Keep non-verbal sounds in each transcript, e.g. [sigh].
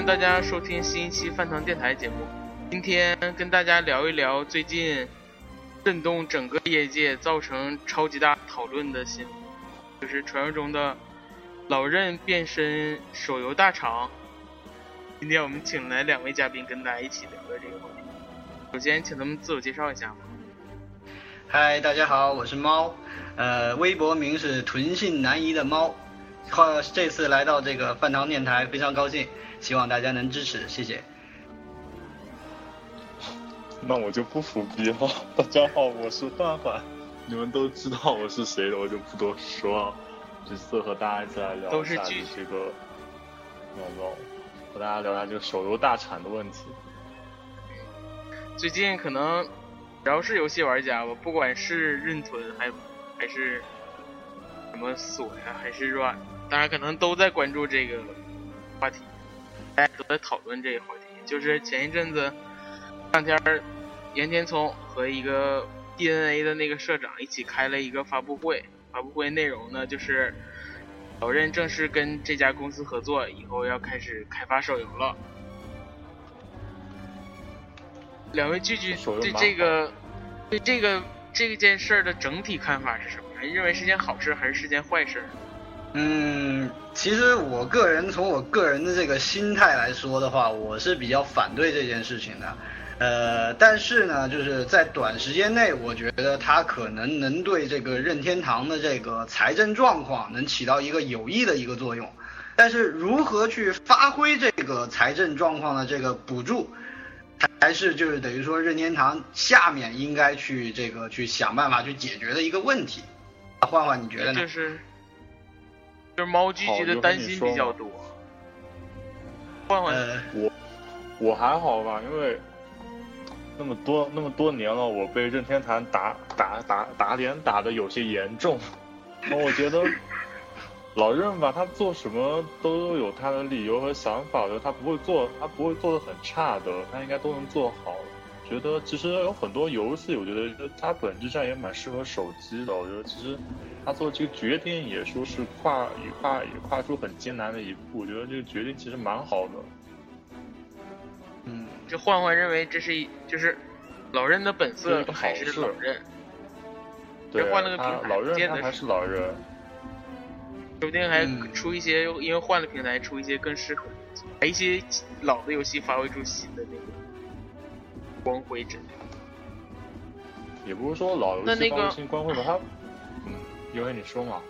迎大家收听新一期饭堂电台节目。今天跟大家聊一聊最近震动整个业界、造成超级大讨论的新闻，就是传说中的老任变身手游大厂。今天我们请来两位嘉宾跟大家一起聊聊这个话题。首先，请他们自我介绍一下吧。嗨，大家好，我是猫，呃，微博名是屯信南移的猫，后这次来到这个饭堂电台，非常高兴，希望大家能支持，谢谢。[laughs] 那我就不伏笔了。大家好，我是范范，[laughs] 你们都知道我是谁的，我就不多说了。这次和大家一起来聊一下都是剧这个，聊聊，和大家聊一下这个手游大产的问题。最近可能只要是游戏玩家吧，不管是认存还还是什么锁呀，还是软，大家可能都在关注这个话题，大家都在讨论这个话题。就是前一阵子，两天儿岩田聪和一个 DNA 的那个社长一起开了一个发布会，发布会内容呢就是老任正式跟这家公司合作，以后要开始开发手游了。两位聚聚对这个对这个这件事儿的整体看法是什么？你认为是件好事还是是件坏事？嗯，其实我个人从我个人的这个心态来说的话，我是比较反对这件事情的。呃，但是呢，就是在短时间内，我觉得它可能能对这个任天堂的这个财政状况能起到一个有益的一个作用。但是如何去发挥这个财政状况的这个补助，还是就是等于说任天堂下面应该去这个去想办法去解决的一个问题。焕焕，你觉得呢？就是就是猫积极的担心比较多。换换呃，我我还好吧，因为那么多那么多年了，我被任天堂打打打打脸打的有些严重。那我觉得 [laughs] 老任吧，他做什么都有他的理由和想法的，他不会做，他不会做的很差的，他应该都能做好。觉得其实有很多游戏，我觉得它本质上也蛮适合手机的。我觉得其实他做这个决定也说是跨也跨也跨出很艰难的一步，我觉得这个决定其实蛮好的。嗯，这换换认为这是一就是老任的本色还是老任？对，换了个平台老任他还是老任，说不定还嗯出一些，因为换了平台，出一些更适合把一些老的游戏发挥出新的那个光辉之类的。也不是说老游那那个光辉吧，他，嗯，因为你说嘛，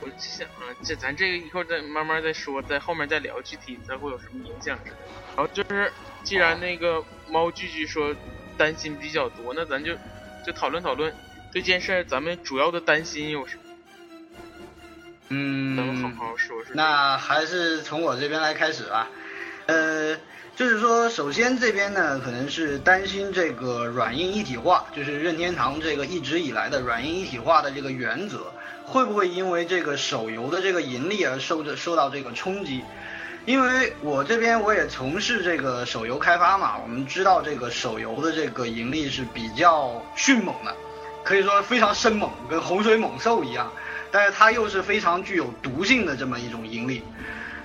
我就想啊，这咱这个一会儿再慢慢再说，在后面再聊具体它会有什么影响之类的。然后就是，既然那个猫聚聚说担心比较多，那咱就就讨论讨论这件事儿，咱们主要的担心有什么？咱们好嗯，好说说。那还是从我这边来开始吧。呃，就是说，首先这边呢，可能是担心这个软硬一体化，就是任天堂这个一直以来的软硬一体化的这个原则，会不会因为这个手游的这个盈利而受着受到这个冲击？因为我这边我也从事这个手游开发嘛，我们知道这个手游的这个盈利是比较迅猛的，可以说非常生猛，跟洪水猛兽一样。但是它又是非常具有毒性的这么一种盈利，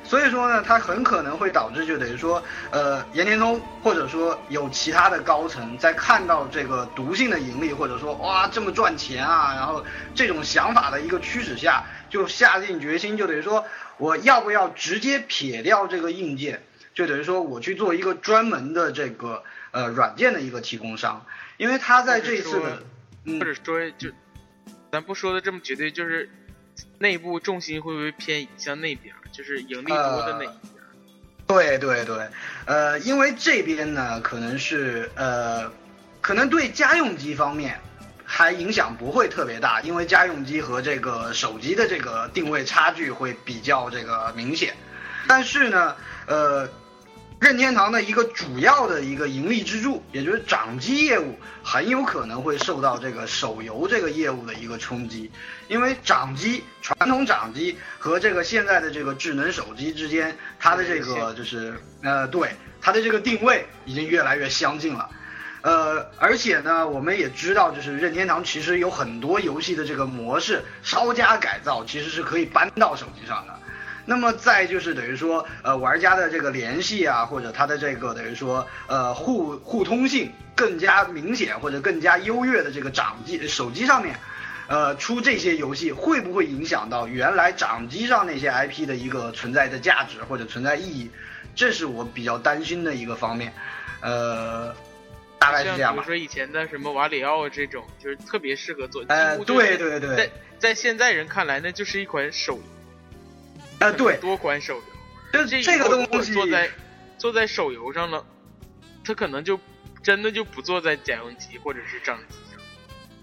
所以说呢，它很可能会导致就等于说，呃，岩田聪或者说有其他的高层在看到这个毒性的盈利，或者说哇这么赚钱啊，然后这种想法的一个驱使下，就下定决心，就等于说我要不要直接撇掉这个硬件，就等于说我去做一个专门的这个呃软件的一个提供商，因为他在这一次的，嗯。或者说就，咱不说的这么绝对，就是内部重心会不会偏移向那边儿，就是盈利多的那一边儿？对对对，呃，因为这边呢，可能是呃，可能对家用机方面还影响不会特别大，因为家用机和这个手机的这个定位差距会比较这个明显。但是呢，呃，任天堂的一个主要的一个盈利支柱，也就是掌机业务，很有可能会受到这个手游这个业务的一个冲击，因为掌机传统掌机和这个现在的这个智能手机之间，它的这个就是呃，对它的这个定位已经越来越相近了。呃，而且呢，我们也知道，就是任天堂其实有很多游戏的这个模式稍加改造，其实是可以搬到手机上的。那么再就是等于说，呃，玩家的这个联系啊，或者他的这个等于说，呃，互互通性更加明显或者更加优越的这个掌机手机上面，呃，出这些游戏会不会影响到原来掌机上那些 IP 的一个存在的价值或者存在意义？这是我比较担心的一个方面，呃。大概是这样吧。比如说以前的什么瓦里奥这种，就是特别适合做。呃，对对对。在在现在人看来，那就是一款手游。啊，对。多款手游。这这个东西做在做在手游上了，他可能就真的就不做在家用机或者是掌机上。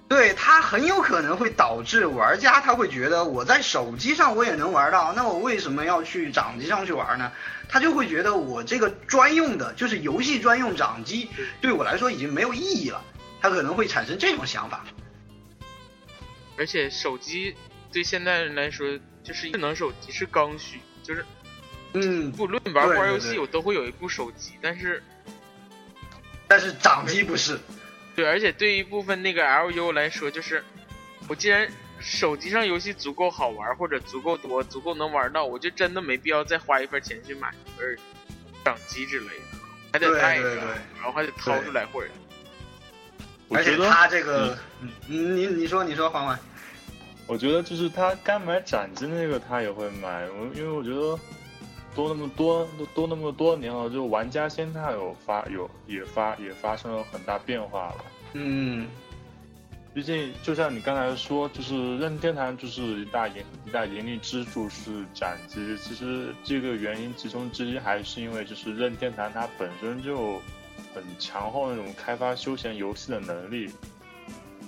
对，它很有可能会导致玩家他会觉得我在手机上我也能玩到，那我为什么要去掌机上去玩呢？他就会觉得我这个专用的，就是游戏专用掌机，对我来说已经没有意义了。他可能会产生这种想法。而且手机对现代人来说，就是智能手机是刚需，就是嗯，不论玩不玩游戏，我都会有一部手机。但是，但是掌机不是。对，而且对于一部分那个 LU 来说，就是我既然。手机上游戏足够好玩，或者足够多，足够能玩到，我就真的没必要再花一份钱去买一份掌机之类的，还得带着，然后还得掏出来或者。而且他这个，你你说你说黄欢，我觉得就是他该买掌机那个他也会买，我因为我觉得多那么多多那么多年了，就玩家心态有发有也发也发生了很大变化了。嗯。毕竟，就像你刚才说，就是任天堂就是一大盈一大盈利支柱是斩机。其实这个原因其中之一还是因为，就是任天堂它本身就很强厚那种开发休闲游戏的能力。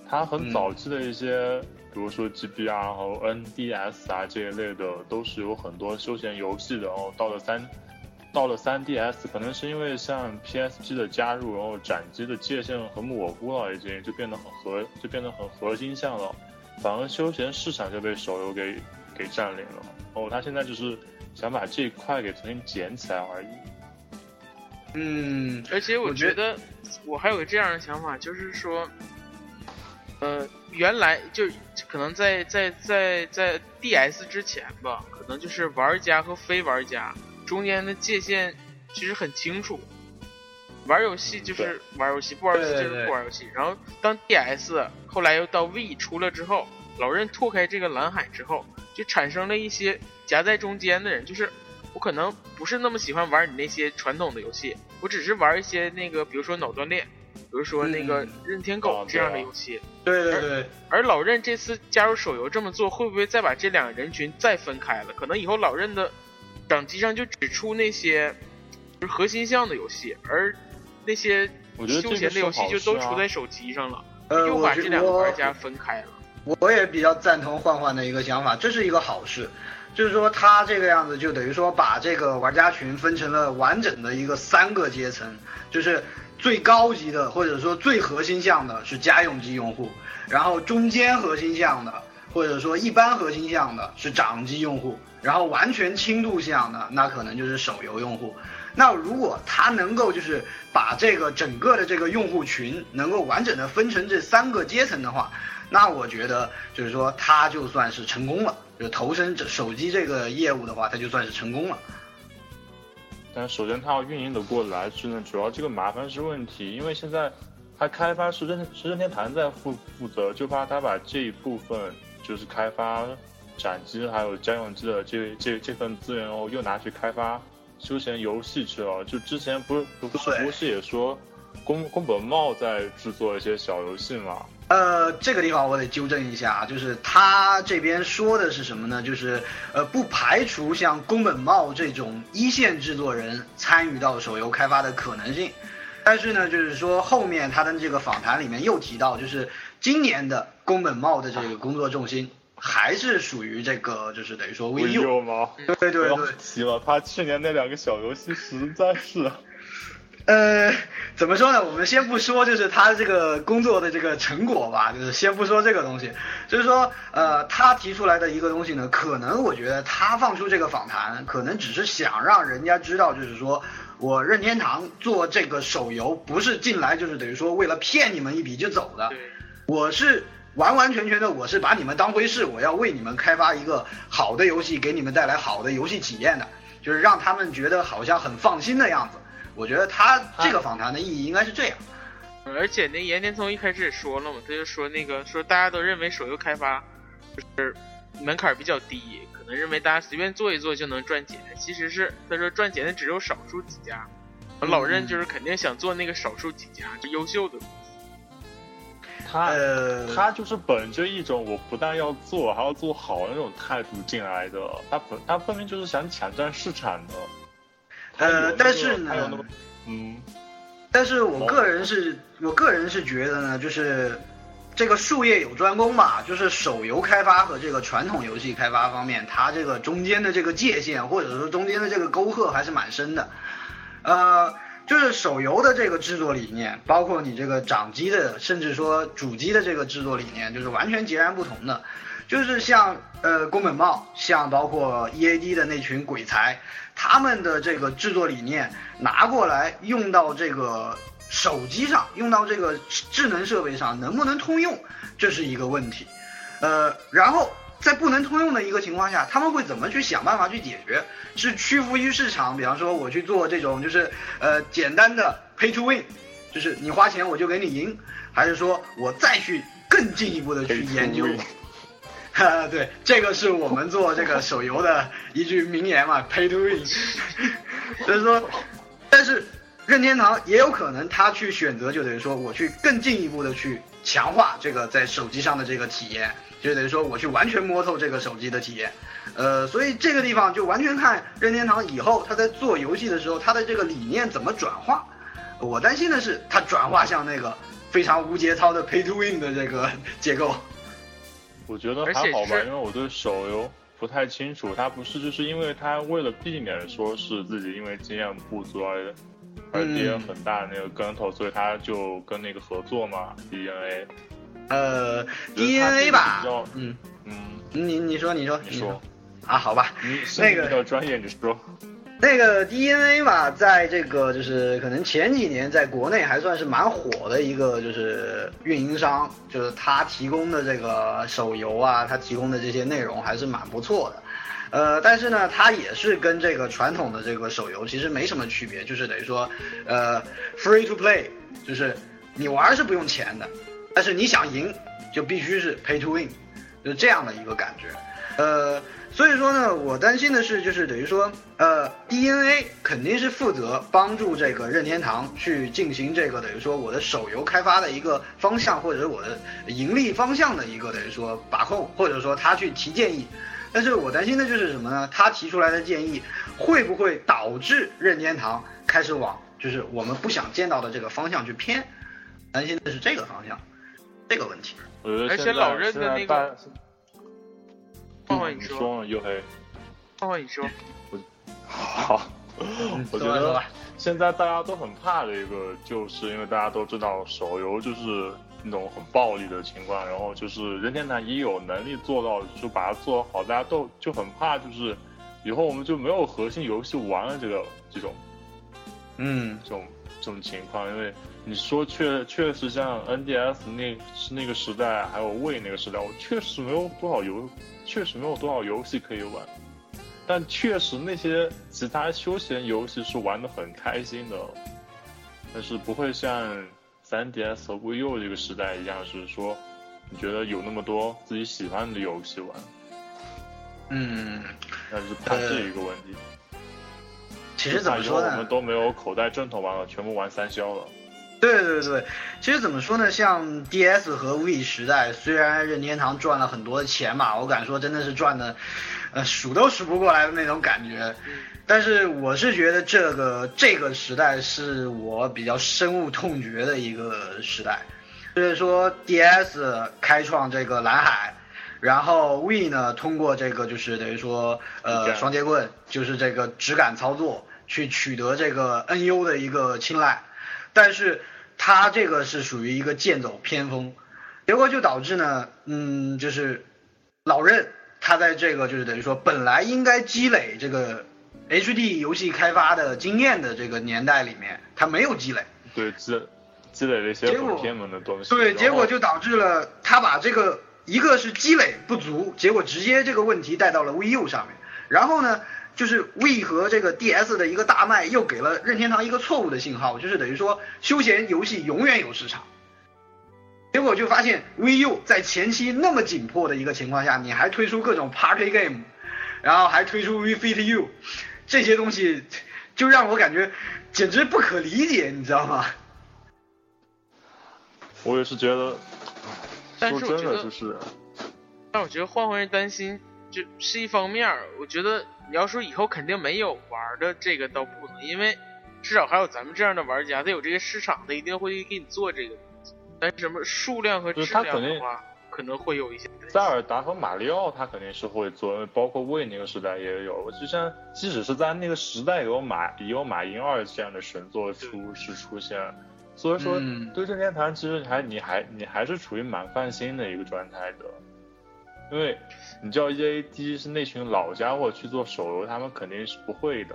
它很早期的一些，比如说 GBR 和 NDS 啊这一类的，都是有很多休闲游戏的。然后到了三。到了 3DS，可能是因为像 PSP 的加入，然后掌机的界限很模糊了，已经就变得很核，就变得很核心向了。反而休闲市场就被手游给给占领了。哦，他现在就是想把这一块给重新捡起来而已。嗯，而且我觉得我还有个这样的想法，就是说，呃，原来就可能在在在在 DS 之前吧，可能就是玩家和非玩家。中间的界限其实很清楚，玩游戏就是玩游戏，不玩游戏就是不玩游戏。然后当 DS 后来又到 V 出了之后，老任拓开这个蓝海之后，就产生了一些夹在中间的人，就是我可能不是那么喜欢玩你那些传统的游戏，我只是玩一些那个，比如说脑锻炼，比如说那个任天狗这样的游戏。对对对。而老任这次加入手游这么做，会不会再把这两个人群再分开了？可能以后老任的。掌机上就只出那些就是核心项的游戏，而那些休闲的游戏就都出在手机上了，又把这两个玩家分开了。我也比较赞同焕焕的一个想法，这是一个好事，就是说他这个样子就等于说把这个玩家群分成了完整的一个三个阶层，就是最高级的或者说最核心项的是家用机用户，然后中间核心项的或者说一般核心项的是掌机用户。然后完全轻度向的，那可能就是手游用户。那如果他能够就是把这个整个的这个用户群能够完整的分成这三个阶层的话，那我觉得就是说他就算是成功了，就投身这手机这个业务的话，他就算是成功了。但首先他要运营的过来，是呢，主要这个麻烦是问题，因为现在他开发是任是任天堂在负负责，就怕他把这一部分就是开发。掌机还有家用机的这这这份资源哦，又拿去开发休闲游戏去了。就之前不是不是不是也说宫宫本茂在制作一些小游戏嘛？呃，这个地方我得纠正一下啊，就是他这边说的是什么呢？就是呃，不排除像宫本茂这种一线制作人参与到手游开发的可能性。但是呢，就是说后面他的这个访谈里面又提到，就是今年的宫本茂的这个工作重心还是属于这个，就是等于说 v u 吗？对对对，提了，他去年那两个小游戏实在是。呃，怎么说呢？我们先不说，就是他这个工作的这个成果吧，就是先不说这个东西，就是说，呃，他提出来的一个东西呢，可能我觉得他放出这个访谈，可能只是想让人家知道，就是说我任天堂做这个手游不是进来就是等于说为了骗你们一笔就走的，我是完完全全的，我是把你们当回事，我要为你们开发一个好的游戏，给你们带来好的游戏体验的，就是让他们觉得好像很放心的样子。我觉得他这个访谈的意义应该是这样，而且那岩田聪一开始也说了嘛，他就说那个说大家都认为手游开发就是门槛比较低，可能认为大家随便做一做就能赚钱，其实是他说赚钱的只有少数几家，老任就是肯定想做那个少数几家就优秀的公司，他他就是本着一种我不但要做还要做好那种态度进来的，他本他分明就是想抢占市场的。呃，但是呢，嗯，但是我个人是，我个人是觉得呢，就是这个术业有专攻吧，就是手游开发和这个传统游戏开发方面，它这个中间的这个界限或者说中间的这个沟壑还是蛮深的。呃，就是手游的这个制作理念，包括你这个掌机的，甚至说主机的这个制作理念，就是完全截然不同的。就是像呃宫本茂，像包括 EAD 的那群鬼才。他们的这个制作理念拿过来用到这个手机上，用到这个智能设备上，能不能通用，这是一个问题。呃，然后在不能通用的一个情况下，他们会怎么去想办法去解决？是屈服于市场，比方说我去做这种就是呃简单的 pay to win，就是你花钱我就给你赢，还是说我再去更进一步的去研究？哈，[laughs] 对，这个是我们做这个手游的一句名言嘛，[laughs] pay to win。所 [laughs] 以说，但是任天堂也有可能他去选择，就等于说我去更进一步的去强化这个在手机上的这个体验，就等于说我去完全摸透这个手机的体验。呃，所以这个地方就完全看任天堂以后他在做游戏的时候，他的这个理念怎么转化。我担心的是，他转化像那个非常无节操的 pay to win 的这个结构。我觉得还好吧，因为我对手游不太清楚。他不是就是因为他为了避免说是自己因为经验不足而而跌很大的那个跟头，所以他就跟那个合作嘛，DNA。呃，DNA 吧，嗯嗯，你你说你说你说啊，好吧，你那个比较专业，你说。那个 DNA 吧，在这个就是可能前几年在国内还算是蛮火的一个就是运营商，就是他提供的这个手游啊，他提供的这些内容还是蛮不错的。呃，但是呢，它也是跟这个传统的这个手游其实没什么区别，就是等于说，呃，free to play，就是你玩是不用钱的，但是你想赢就必须是 pay to win，就是这样的一个感觉。呃。所以说呢，我担心的是，就是等于说，呃，DNA 肯定是负责帮助这个任天堂去进行这个等于说我的手游开发的一个方向，或者是我的盈利方向的一个等于说把控，或者说他去提建议。但是我担心的就是什么呢？他提出来的建议会不会导致任天堂开始往就是我们不想见到的这个方向去偏？担心的是这个方向，这个问题。而且老任的那个。换换你说，黝黑。换换你说，我好，我觉得现在大家都很怕的一个，就是因为大家都知道手游就是那种很暴力的情况，然后就是任天堂也有能力做到，就把它做好，大家都就很怕，就是以后我们就没有核心游戏玩了这个这种，嗯，这种这种情况，因为你说确确实像 NDS 那是那个时代，还有魏那个时代，我确实没有多少游。确实没有多少游戏可以玩，但确实那些其他休闲游戏是玩的很开心的，但是不会像 3DS 和 Wii U 这个时代一样，是说你觉得有那么多自己喜欢的游戏玩。嗯，那是怕这一个问题。其实怎么说呢？我们都没有口袋正统玩了，全部玩三消了。对对对，其实怎么说呢？像 DS 和 V 时代，虽然任天堂赚了很多的钱嘛，我敢说真的是赚的，呃，数都数不过来的那种感觉。但是我是觉得这个这个时代是我比较深恶痛绝的一个时代，就是说 DS 开创这个蓝海，然后 V 呢通过这个就是等于说呃双截棍，就是这个直感操作去取得这个 NU 的一个青睐。但是他这个是属于一个剑走偏锋，结果就导致呢，嗯，就是老任他在这个就是等于说本来应该积累这个 HD 游戏开发的经验的这个年代里面，他没有积累，对积积累了一些很偏门的东西，对，结果就导致了他把这个一个是积累不足，结果直接这个问题带到了 VU 上面，然后呢。就是 V 和这个 DS 的一个大卖，又给了任天堂一个错误的信号，就是等于说休闲游戏永远有市场。结果就发现 VU 在前期那么紧迫的一个情况下，你还推出各种 Party Game，然后还推出 We Fit You，这些东西就让我感觉简直不可理解，你知道吗？我也是觉得，说真的就是，但我觉得换换人担心。就是一方面，我觉得你要说以后肯定没有玩的这个倒不能，因为至少还有咱们这样的玩家，他有这个市场，他一定会给你做这个东西。但什么数量和质量的话，可能会有一些。塞尔达和马里奥他肯定是会做，包括魏那个时代也有。就像即使是在那个时代有马也有马英二这样的神作出是出现，所以说对任天堂其实还你还你还是处于蛮放心的一个状态的。因为你知道 E A D 是那群老家伙去做手游，他们肯定是不会的。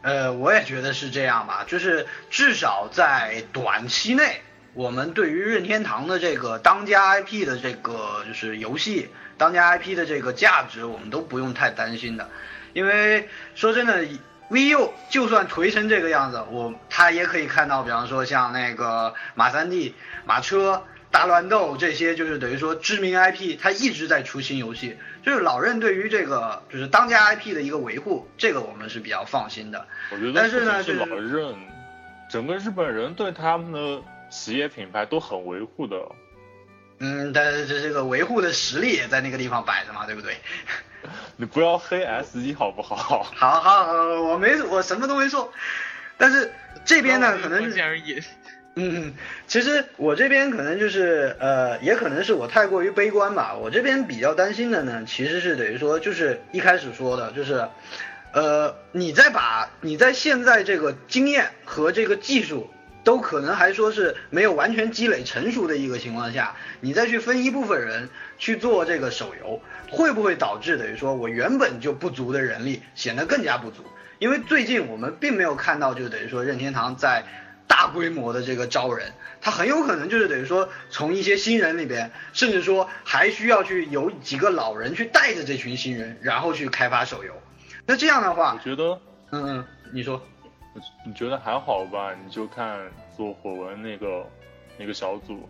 呃，我也觉得是这样吧，就是至少在短期内，我们对于任天堂的这个当家 I P 的这个就是游戏当家 I P 的这个价值，我们都不用太担心的。因为说真的，V U 就算颓成这个样子，我他也可以看到，比方说像那个马三 D 马车。大乱斗这些就是等于说知名 IP，它一直在出新游戏，就是老任对于这个就是当家 IP 的一个维护，这个我们是比较放心的。我觉得，但是呢，是老任，整个日本人对他们的企业品牌都很维护的。嗯，但是这这个维护的实力也在那个地方摆着嘛，对不对？[laughs] 你不要黑 S 一好不好？好好好，我没我什么都没说，但是这边呢，可能是。嗯，其实我这边可能就是呃，也可能是我太过于悲观吧。我这边比较担心的呢，其实是等于说，就是一开始说的，就是，呃，你在把你在现在这个经验和这个技术都可能还说是没有完全积累成熟的一个情况下，你再去分一部分人去做这个手游，会不会导致等于说我原本就不足的人力显得更加不足？因为最近我们并没有看到，就等于说任天堂在。大规模的这个招人，他很有可能就是等于说从一些新人里边，甚至说还需要去有几个老人去带着这群新人，然后去开发手游。那这样的话，我觉得，嗯嗯，你说，你觉得还好吧？你就看做火纹那个那个小组，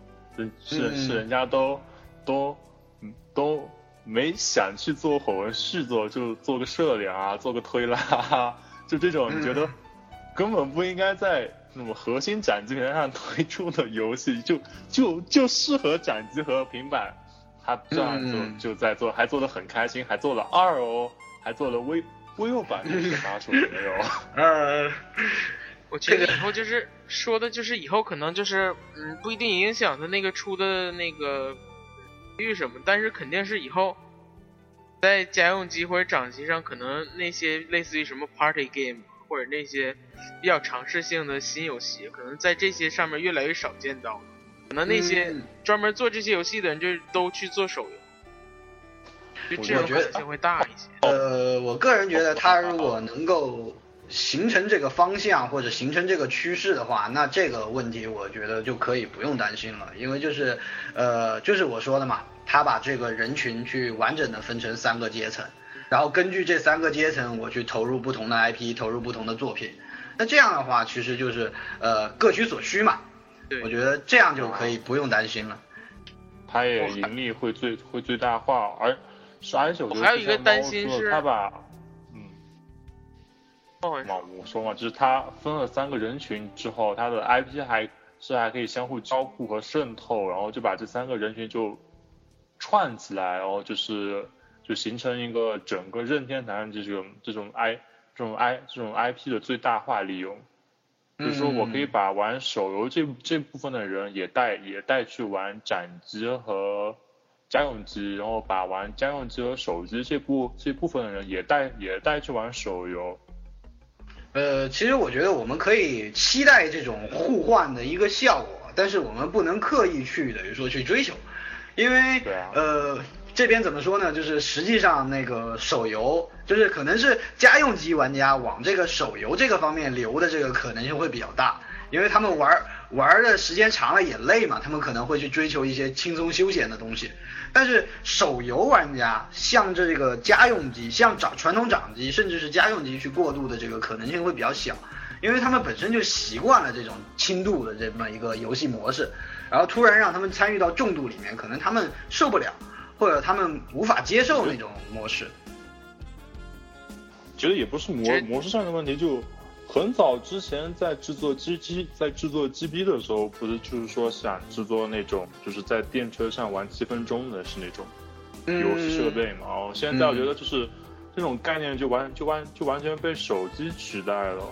是是人家都都都没想去做火纹续作，就做个社联啊，做个推拉，就这种，你觉得根本不应该在。什么核心展机平台上推出的游戏，就就就适合展机和平板，他这样做就在做，还做的很开心，还做了二哦，还做了微微弱版的发出没有？[laughs] 呃，我觉得以后就是说的就是以后可能就是嗯不一定影响他那个出的那个率什么，但是肯定是以后在家用机或者掌机上，可能那些类似于什么 Party Game。或者那些比较尝试性的新游戏，可能在这些上面越来越少见到。可能那些专门做这些游戏的人，就都去做手游，就这种可能性会大一些。呃，我个人觉得，他如果能够形成这个方向或者形成这个趋势的话，那这个问题我觉得就可以不用担心了，因为就是呃，就是我说的嘛，他把这个人群去完整的分成三个阶层。然后根据这三个阶层，我去投入不同的 IP，投入不同的作品。那这样的话，其实就是呃各取所需嘛。对，我觉得这样就可以不用担心了。他也盈利会最会最大化，而而且我还有一个担心是，他把嗯，嘛，我说嘛，就是他分了三个人群之后，他的 IP 还是还可以相互交互和渗透，然后就把这三个人群就串起来，然后就是就形成一个整个任天堂这种这种 I 这种 I 这种 IP 的最大化利用。就是说我可以把玩手游这这部分的人也带也带去玩掌机和家用机，然后把玩家用机和手机这部这部分的人也带也带去玩手游。呃，其实我觉得我们可以期待这种互换的一个效果，但是我们不能刻意去等于说去追求，因为呃这边怎么说呢？就是实际上那个手游，就是可能是家用机玩家往这个手游这个方面流的这个可能性会比较大，因为他们玩玩的时间长了也累嘛，他们可能会去追求一些轻松休闲的东西。但是手游玩家向这个家用机、向掌传统掌机，甚至是家用机去过渡的这个可能性会比较小，因为他们本身就习惯了这种轻度的这么一个游戏模式，然后突然让他们参与到重度里面，可能他们受不了，或者他们无法接受那种模式。觉得也不是模模式上的问题，就。很早之前在制作 G G 在制作 G B 的时候，不是就是说想制作那种就是在电车上玩七分钟的是那种游戏设备嘛？哦，现在我觉得就是这种概念就完就完就完全被手机取代了。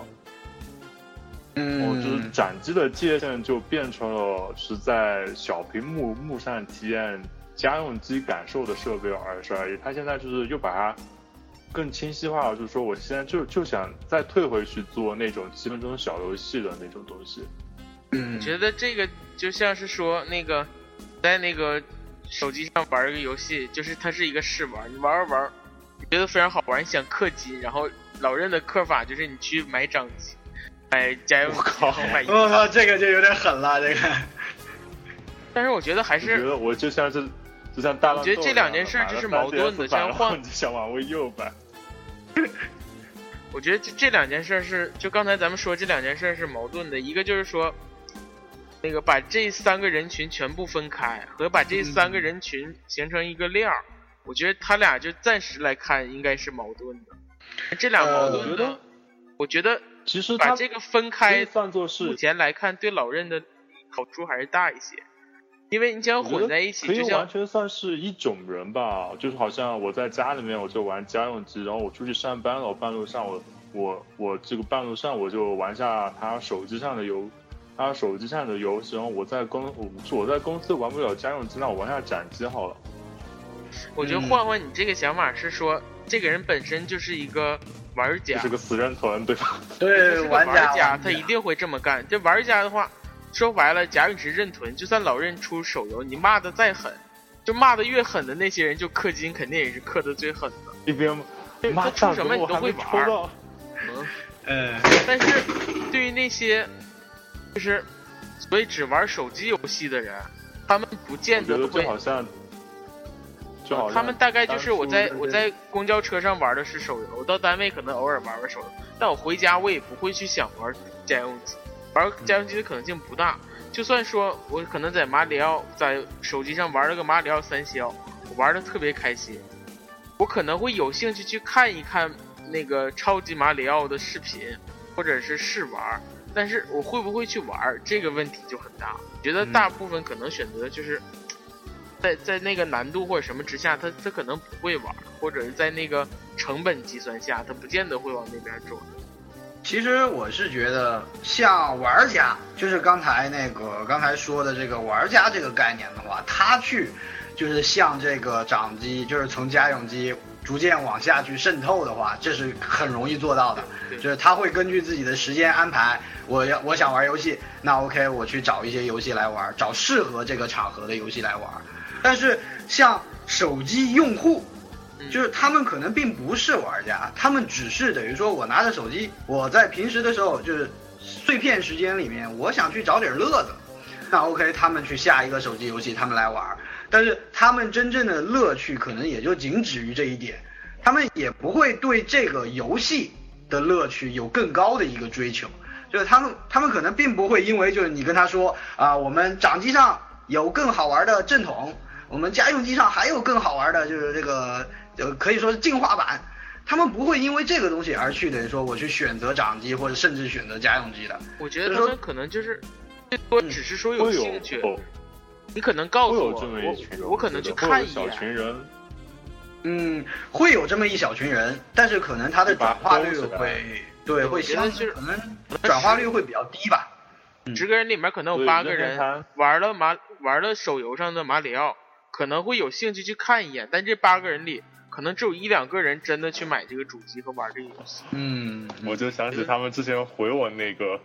嗯，哦，就是掌机的界限就变成了是在小屏幕幕上体验家用机感受的设备而是而已。他现在就是又把它。更清晰化了，就是说，我现在就就想再退回去做那种七分钟小游戏的那种东西。嗯，觉得这个就像是说，那个在那个手机上玩一个游戏，就是它是一个试玩，你玩玩玩，你觉得非常好玩，你想氪金，然后老任的氪法就是你去买掌机、买加油，我靠，买。我靠，这个就有点狠了，这个。但是我觉得还是，我觉得我就像是。我觉得这两件事 [laughs] 就 [laughs] 是矛盾的，像换想往回右摆。我觉得这这两件事是，就刚才咱们说这两件事是矛盾的，一个就是说，那个把这三个人群全部分开，和把这三个人群形成一个链儿，我觉得他俩就暂时来看应该是矛盾的。这俩矛盾呢，我觉得其实把这个分开，算作是目前来看对老任的好处还是大一些。因为你将混在一起，可以完全算是一种人吧。就是好像我在家里面，我就玩家用机，然后我出去上班了，我半路上我我我这个半路上我就玩下他手机上的游，他手机上的游戏。然后我在公我我在公司玩不了家用机，那我玩下掌机好了。我觉得换换你这个想法是说，这个人本身就是一个玩家，是个死人团，对吧？[laughs] 对，玩家他一定会这么干。这玩家的话。说白了，假如你是认屯，就算老任出手游，你骂的再狠，就骂的越狠的那些人，就氪金肯定也是氪的最狠的。你别骂他出什么你都会玩。嗯，呃，但是对于那些就是所以只玩手机游戏的人，他们不见得会。好像，就好像他们大概就是我在我在公交车上玩的是手游，我到单位可能偶尔玩玩手游，但我回家我也不会去想玩家用机。玩家用机的可能性不大，就算说我可能在马里奥在手机上玩了个马里奥三消，我玩的特别开心，我可能会有兴趣去看一看那个超级马里奥的视频，或者是试玩，但是我会不会去玩这个问题就很大。觉得大部分可能选择就是在在那个难度或者什么之下，他他可能不会玩，或者是在那个成本计算下，他不见得会往那边转。其实我是觉得，像玩家，就是刚才那个刚才说的这个玩家这个概念的话，他去就是向这个掌机，就是从家用机逐渐往下去渗透的话，这是很容易做到的。就是他会根据自己的时间安排，我要我想玩游戏，那 OK，我去找一些游戏来玩，找适合这个场合的游戏来玩。但是像手机用户。就是他们可能并不是玩家，他们只是等于说，我拿着手机，我在平时的时候就是碎片时间里面，我想去找点乐子，那 OK，他们去下一个手机游戏，他们来玩，但是他们真正的乐趣可能也就仅止于这一点，他们也不会对这个游戏的乐趣有更高的一个追求，就是他们他们可能并不会因为就是你跟他说啊，我们掌机上有更好玩的正统，我们家用机上还有更好玩的，就是这个。就可以说是进化版，他们不会因为这个东西而去等于说我去选择掌机或者甚至选择家用机的。我觉得他们可能就是最多只是说有兴趣，哦你可能告诉我，我我可能去看一眼，群人，嗯，会有这么一小群人，但是可能它的转化率会对会相我觉得是可能转化率会比较低吧。嗯十个人里面可能有对八个人玩了马玩了手游上的马里奥，可能会有兴趣去看一眼，但这八个人里可能只有一两个人真的去买这个主机和玩这个游戏。嗯，我就想起他们之前回我那个，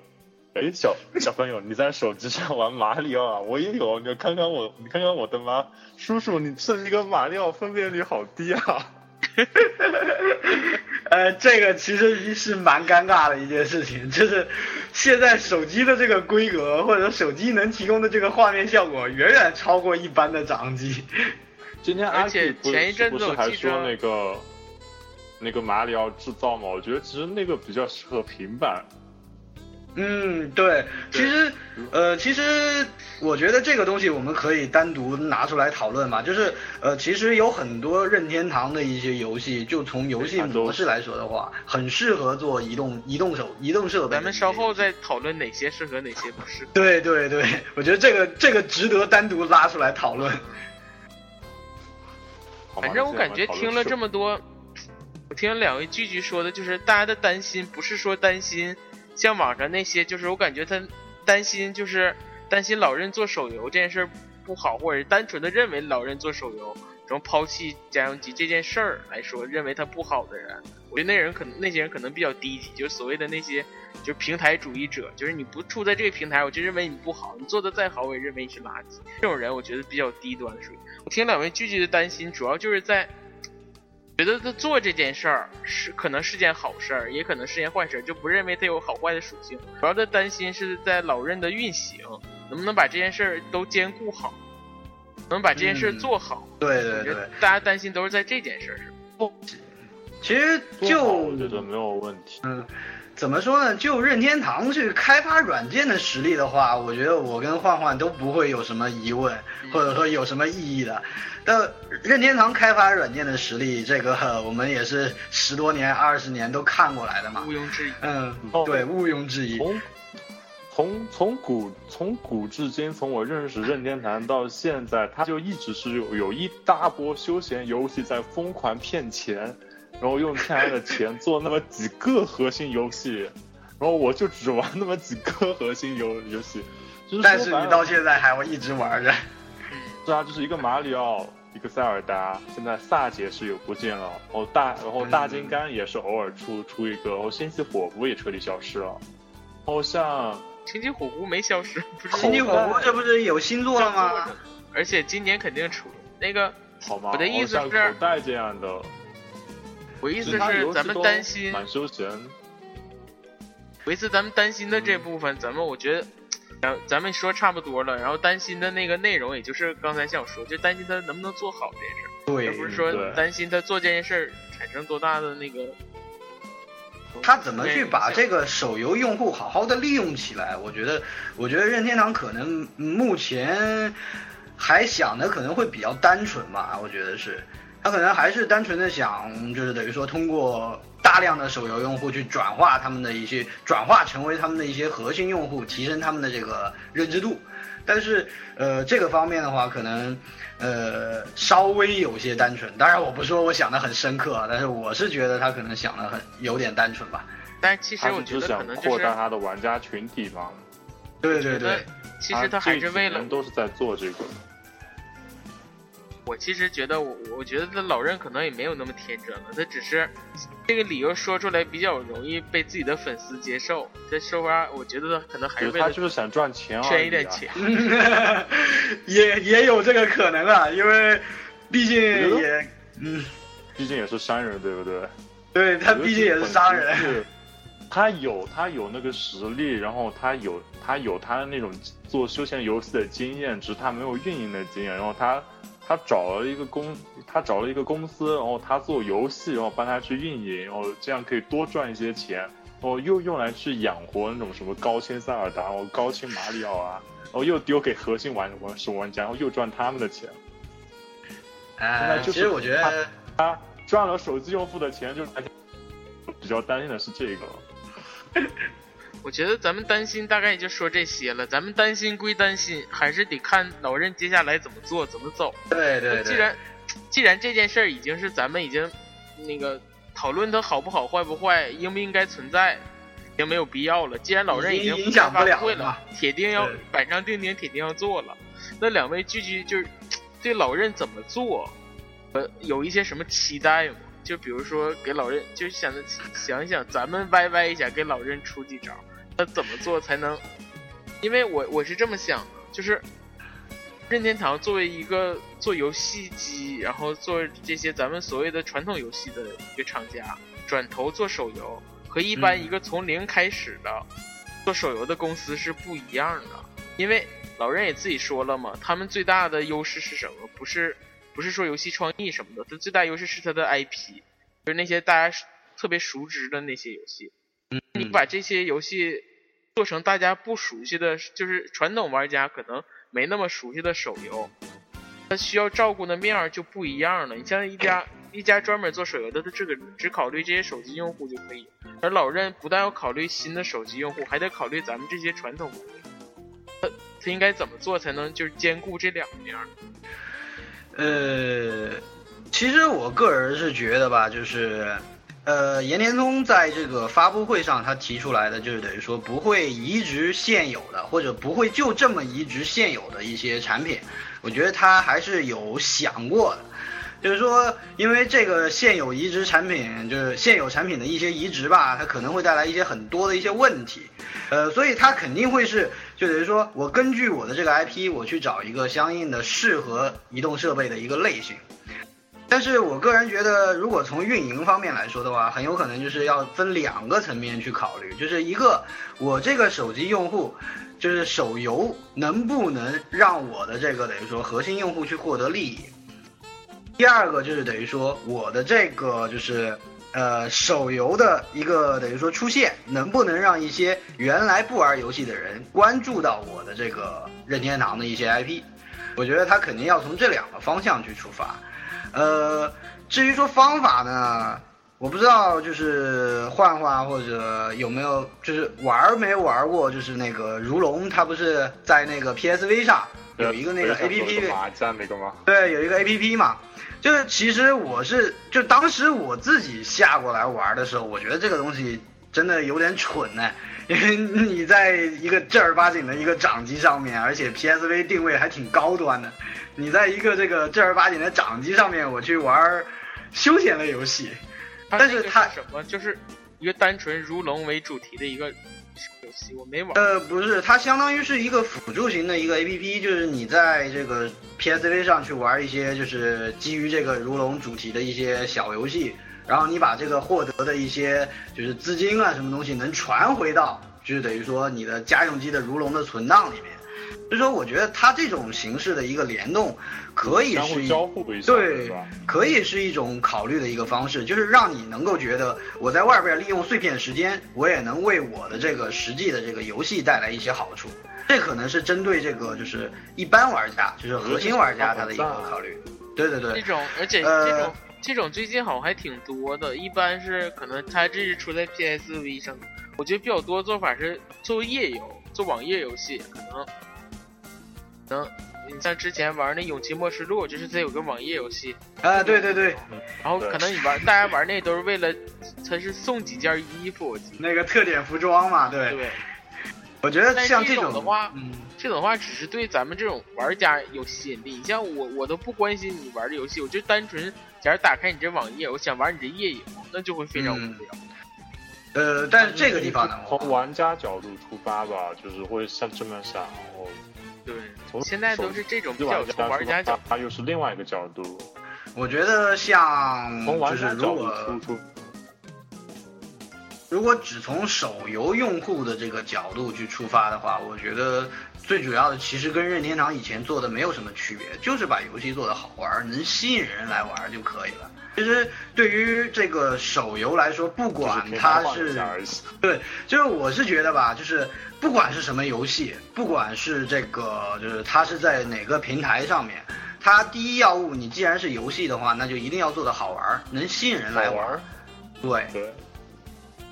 哎，小小朋友，你在手机上玩马里奥啊？我也有，你看看我，你看看我的吗？叔叔，你这一个马里奥分辨率好低啊！[laughs] 呃，这个其实是蛮尴尬的一件事情，就是现在手机的这个规格或者手机能提供的这个画面效果远远超过一般的掌机。今天阿而且 K 不前一阵子不是还说那个那个马里奥制造嘛？我觉得其实那个比较适合平板。嗯，对，其实，呃，其实我觉得这个东西我们可以单独拿出来讨论嘛，就是，呃，其实有很多任天堂的一些游戏，就从游戏模式来说的话，很适合做移动移动手移动设备。咱们稍后再讨论哪些适合，哪些不适合。对对对，我觉得这个这个值得单独拉出来讨论。反正我感觉听了这么么多，我听了两位聚聚说的，就是大家的担心不是说担心像网上那些，就是我感觉他担心就是担心老任做手游这件事儿不好，或者是单纯的认为老任做手游然后抛弃家用机这件事儿来说，认为他不好的人，我觉得那人可能那些人可能比较低级，就是所谓的那些就是平台主义者，就是你不处在这个平台，我就认为你不好，你做的再好，我也认为你是垃圾。这种人我觉得比较低端属于。我听两位句句的担心，主要就是在觉得他做这件事儿是可能是件好事儿，也可能是件坏事儿，就不认为他有好坏的属性。主要的担心是在老任的运行能不能把这件事儿都兼顾好，能把这件事儿嗯做好。对对对我觉得，大家担心都是在这件事儿上。其实就我觉得没有问题。嗯，怎么说呢？就任天堂去开发软件的实力的话，我觉得我跟焕焕都不会有什么疑问，或者说有什么异议的。但任天堂开发软件的实力，这个呃我们也是十多年、二十年都看过来的嘛毋。庸置疑。嗯哦，对，毋庸置疑。从从从古从古至今，从我认识任天堂到现在，它就一直是有有一大波休闲游戏在疯狂骗钱，然后用骗来的钱做那么几个核心游戏，然后我就只玩那么几个核心游游戏。就是但是你到现在还会一直玩着。是啊，就是一个马里奥，一个塞尔达，现在萨姐是有不见了，然后大然后大金刚也是偶尔出出一个，然后星际火狐也彻底消失了，然后像星际火狐没消失，不是星际火狐这不是有新作了吗？而且今年肯定出。那个，好吗？我的意思是像口袋这样的，我意思是咱们担心，蛮休闲，我意思咱们担心的这部分，咱们我觉得，咱咱们说差不多了，然后担心的那个内容，也就是刚才像我说，就担心他能不能做好这件事儿，对而不是说担心他做这件事儿产生多大的那个。他怎么去把这个手游用户好好的利用起来？我觉得，我觉得任天堂可能目前还想的可能会比较单纯吧，我觉得是，他可能还是单纯的想，就是等于说通过大量的手游用户去转化他们的一些，转化成为他们的一些核心用户，提升他们的这个认知度。但是，呃，这个方面的话，可能，呃，稍微有些单纯。当然，我不说我想的很深刻啊，但是我是觉得他可能想的很有点单纯吧。但其实他我觉得可是想能就是扩大他的玩家群体嘛。对对对，其实他还是为了都是在做这个。我其实觉得我，我觉得他老任可能也没有那么天真了，他只是这个理由说出来比较容易被自己的粉丝接受。这说法，我觉得他可能还就是是他为了就是想赚钱啊，圈一点钱。[laughs] 也也有这个可能啊，因为毕竟也，嗯，毕竟也是商人，对不对？对他毕竟也是商人。是他有他有那个实力，然后他有他有他那种做休闲游戏的经验，只是他没有运营的经验。然后他他找了一个公，他找了一个公司，然后他做游戏，然后帮他去运营，然后这样可以多赚一些钱，然后又用来去养活那种什么高清塞尔达，然后高清马里奥啊，然后又丢给核心玩玩手玩家，然后又赚他们的钱。现哎在，就是其实我觉得，他赚了手机用户的钱，就是比较担心的是这个。我觉得咱们担心大概也就说这些了。咱们担心归担心，还是得看老任接下来怎么做，怎么走。对对对。既然既然这件事儿已经是咱们已经那个讨论它好不好、坏不坏、应不应该存在，已经没有必要了。既然老任已经影响不了了，铁定要板上钉钉，铁定要做了。那两位聚聚就是对老任怎么做，呃，有一些什么期待吗？就比如说给老任，就想着想想，咱们歪歪一下，给老任出几招。他怎么做才能？因为我我是这么想的，就是任天堂作为一个做游戏机，然后做这些咱们所谓的传统游戏的一个厂家，转头做手游，和一般一个从零开始的做手游的公司是不一样的。因为老任也自己说了嘛，他们最大的优势是什么？不是不是说游戏创意什么的，他最大优势是他的 IP，就是那些大家特别熟知的那些游戏。你把这些游戏做成大家不熟悉的，就是传统玩家可能没那么熟悉的手游，它需要照顾的面儿就不一样了。你像一家一家专门做手游的，他这个只考虑这些手机用户就可以，而老任不但要考虑新的手机用户，还得考虑咱们这些传统。他他应该怎么做才能就是兼顾这两面？呃，其实我个人是觉得吧，就是。呃，岩田聪在这个发布会上，他提出来的就是等于说不会移植现有的，或者不会就这么移植现有的一些产品。我觉得他还是有想过的，就是说，因为这个现有移植产品，就是现有产品的一些移植吧，它可能会带来一些很多的一些问题。呃，所以他肯定会是，就等于说我根据我的这个 IP，我去找一个相应的适合移动设备的一个类型。但是我个人觉得，如果从运营方面来说的话，很有可能就是要分两个层面去考虑，就是一个我这个手机用户，就是手游能不能让我的这个等于说核心用户去获得利益；第二个就是等于说我的这个就是呃手游的一个等于说出现，能不能让一些原来不玩游戏的人关注到我的这个任天堂的一些 IP？我觉得他肯定要从这两个方向去出发。呃，至于说方法呢，我不知道，就是幻化或者有没有，就是玩没玩过，就是那个如龙，它不是在那个 PSV 上有一个那个 APP 吗？对，有一个 APP 嘛，就是其实我是就当时我自己下过来玩的时候，我觉得这个东西真的有点蠢呢，[laughs] 因为你在一个正儿八经的一个掌机上面，而且 PSV 定位还挺高端的。你在一个这个正儿八经的掌机上面，我去玩休闲类游戏，但是它什么就是一个单纯如龙为主题的一个游戏，我没玩。呃，不是，它相当于是一个辅助型的一个 A P P，就是你在这个 P S V 上去玩一些就是基于这个如龙主题的一些小游戏，然后你把这个获得的一些就是资金啊什么东西能传回到，就是等于说你的家用机的如龙的存档里面。所以说，我觉得它这种形式的一个联动，可以是交互一下，对，可以是一种考虑的一个方式，就是让你能够觉得我在外边利用碎片时间，我也能为我的这个实际的这个游戏带来一些好处。这可能是针对这个就是一般玩家，就是核心玩家他的一个考虑。对对对，这种而且这种这种最近好像还挺多的，一般是可能它这是出在 PSV 上，我觉得比较多做法是做页游，做网页游戏可能。能，你像之前玩那《勇气末世录》，就是它有个网页游戏啊，对对对。然后可能你玩，大家玩那都是为了，它是送几件衣服，那个特点服装嘛，对。对。我觉得像这种的话，嗯，这种的话只是对咱们这种玩家有吸引力。你像我，我都不关心你玩的游戏，我就单纯假如打开你这网页，我想玩你这夜游，那就会非常无聊。呃，但是这个地方呢，从玩家角度出发吧，就是会像这么想，然后。对，现在都是这种比较从玩家角，度，它又是另外一个角度。我觉得像从玩家角度出出，如果只从手游用户的这个角度去出发的话，我觉得最主要的其实跟任天堂以前做的没有什么区别，就是把游戏做的好玩，能吸引人来玩就可以了。其实对于这个手游来说，不管它是 [laughs] 对，就是我是觉得吧，就是不管是什么游戏，不管是这个，就是它是在哪个平台上面，它第一要务，你既然是游戏的话，那就一定要做的好玩，能吸引人来玩。对对，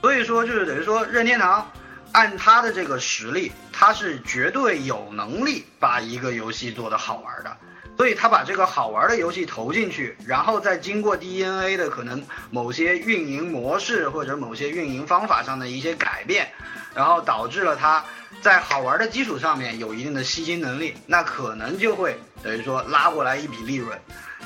所以说就是等于说任天堂按他的这个实力，他是绝对有能力把一个游戏做得好玩的。所以他把这个好玩的游戏投进去，然后再经过 DNA 的可能某些运营模式或者某些运营方法上的一些改变，然后导致了他在好玩的基础上面有一定的吸金能力，那可能就会等于说拉过来一笔利润。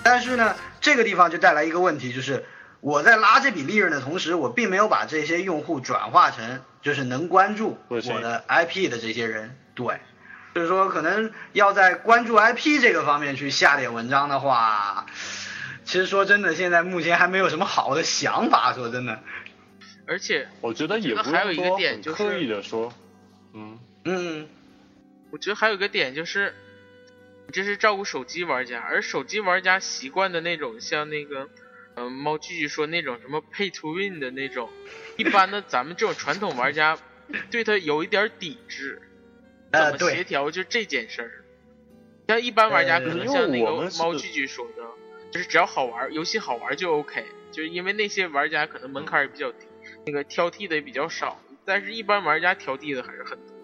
但是呢，这个地方就带来一个问题，就是我在拉这笔利润的同时，我并没有把这些用户转化成就是能关注我的 IP 的这些人，对。就是说，可能要在关注 IP 这个方面去下点文章的话，其实说真的，现在目前还没有什么好的想法。说真的，而且我觉得也不还有一个点就是刻意的说，嗯嗯，我觉得还有一个点就是，这是照顾手机玩家，而手机玩家习惯的那种像那个，嗯，猫继续说那种什么 Pay to Win 的那种，一般的咱们这种传统玩家对他有一点抵制。[laughs] 怎么协调就这件事儿？像一般玩家可能像那个猫句句说的，就是只要好玩，游戏好玩就 OK。就是因为那些玩家可能门槛也比较低，那个挑剔的也比较少，但是一般玩家挑剔的还是很多。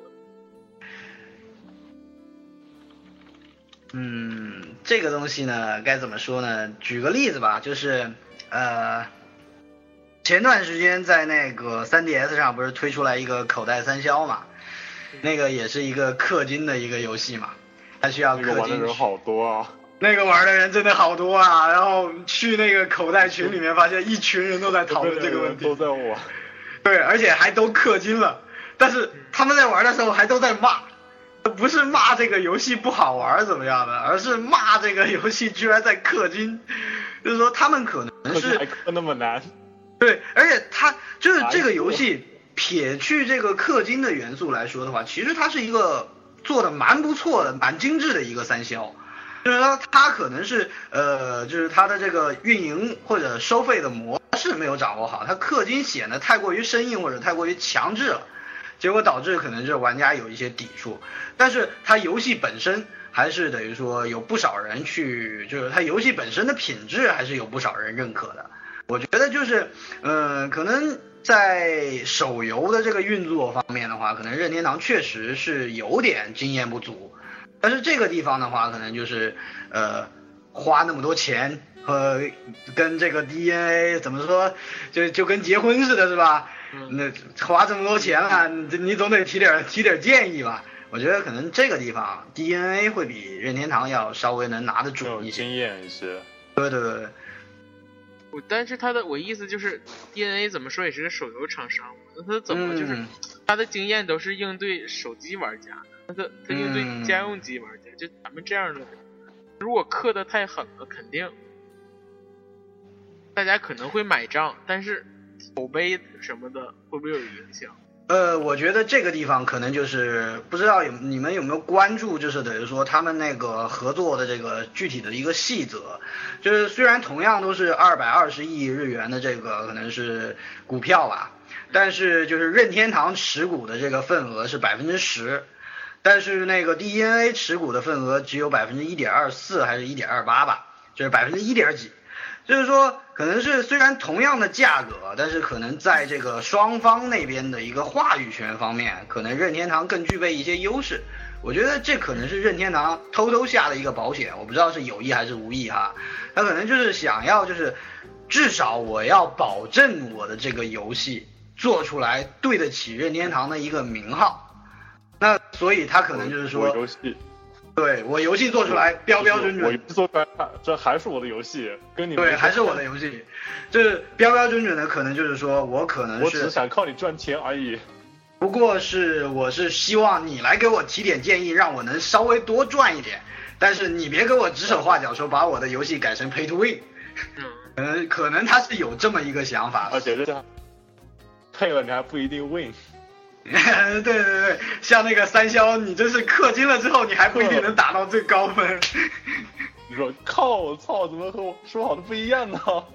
嗯，这个东西呢，该怎么说呢？举个例子吧，就是呃，前段时间在那个 3DS 上不是推出来一个口袋三消嘛？那个也是一个氪金的一个游戏嘛，它需要氪金。那个玩的人好多啊！那个玩的人真的好多啊！然后去那个口袋群里面，发现一群人都在讨论这个问题。都在玩。对，而且还都氪金了，但是他们在玩的时候还都在骂，不是骂这个游戏不好玩怎么样的，而是骂这个游戏居然在氪金，就是说他们可能是那么难。对，而且他就是这个游戏。撇去这个氪金的元素来说的话，其实它是一个做的蛮不错的、蛮精致的一个三消，就是说它可能是呃，就是它的这个运营或者收费的模式没有掌握好，它氪金显得太过于生硬或者太过于强制了，结果导致可能是玩家有一些抵触，但是它游戏本身还是等于说有不少人去，就是它游戏本身的品质还是有不少人认可的，我觉得就是嗯，可能。在手游的这个运作方面的话，可能任天堂确实是有点经验不足，但是这个地方的话，可能就是呃花那么多钱和跟这个 DNA 怎么说，就就跟结婚似的，是吧？那花这么多钱了，你总得提点提点建议吧？我觉得可能这个地方 DNA 会比任天堂要稍微能拿得住一些，经验一些。对对对。我但是他的我意思就是，DNA 怎么说也是个手游厂商，那他怎么就是他的经验都是应对手机玩家，那他他应对家用机玩家，就咱们这样的，如果氪的太狠了，肯定大家可能会买账，但是口碑什么的会不会有影响？呃，我觉得这个地方可能就是不知道有你们有没有关注，就是等于说他们那个合作的这个具体的一个细则，就是虽然同样都是二百二十亿日元的这个可能是股票吧，但是就是任天堂持股的这个份额是百分之十，但是那个 DNA 持股的份额只有百分之一点二四还是一点二八吧，就是百分之一点几。就是说，可能是虽然同样的价格，但是可能在这个双方那边的一个话语权方面，可能任天堂更具备一些优势。我觉得这可能是任天堂偷偷下的一个保险，我不知道是有意还是无意哈。他可能就是想要，就是至少我要保证我的这个游戏做出来对得起任天堂的一个名号。那所以他可能就是说。对我游戏做出来标标准准，我游戏做出来这还是我的游戏，跟你对还是我的游戏，就是标标准准的，可能就是说我可能是我只是想靠你赚钱而已。不过是我是希望你来给我提点建议，让我能稍微多赚一点，但是你别给我指手画脚说把我的游戏改成 pay to win。嗯，可能他是有这么一个想法。而且这样配了你还不一定 win。[laughs] 对对对，像那个三消，你真是氪金了之后，你还不一定能打到最高分。[laughs] 你说靠，我操，怎么和我说好的不一样呢？[laughs]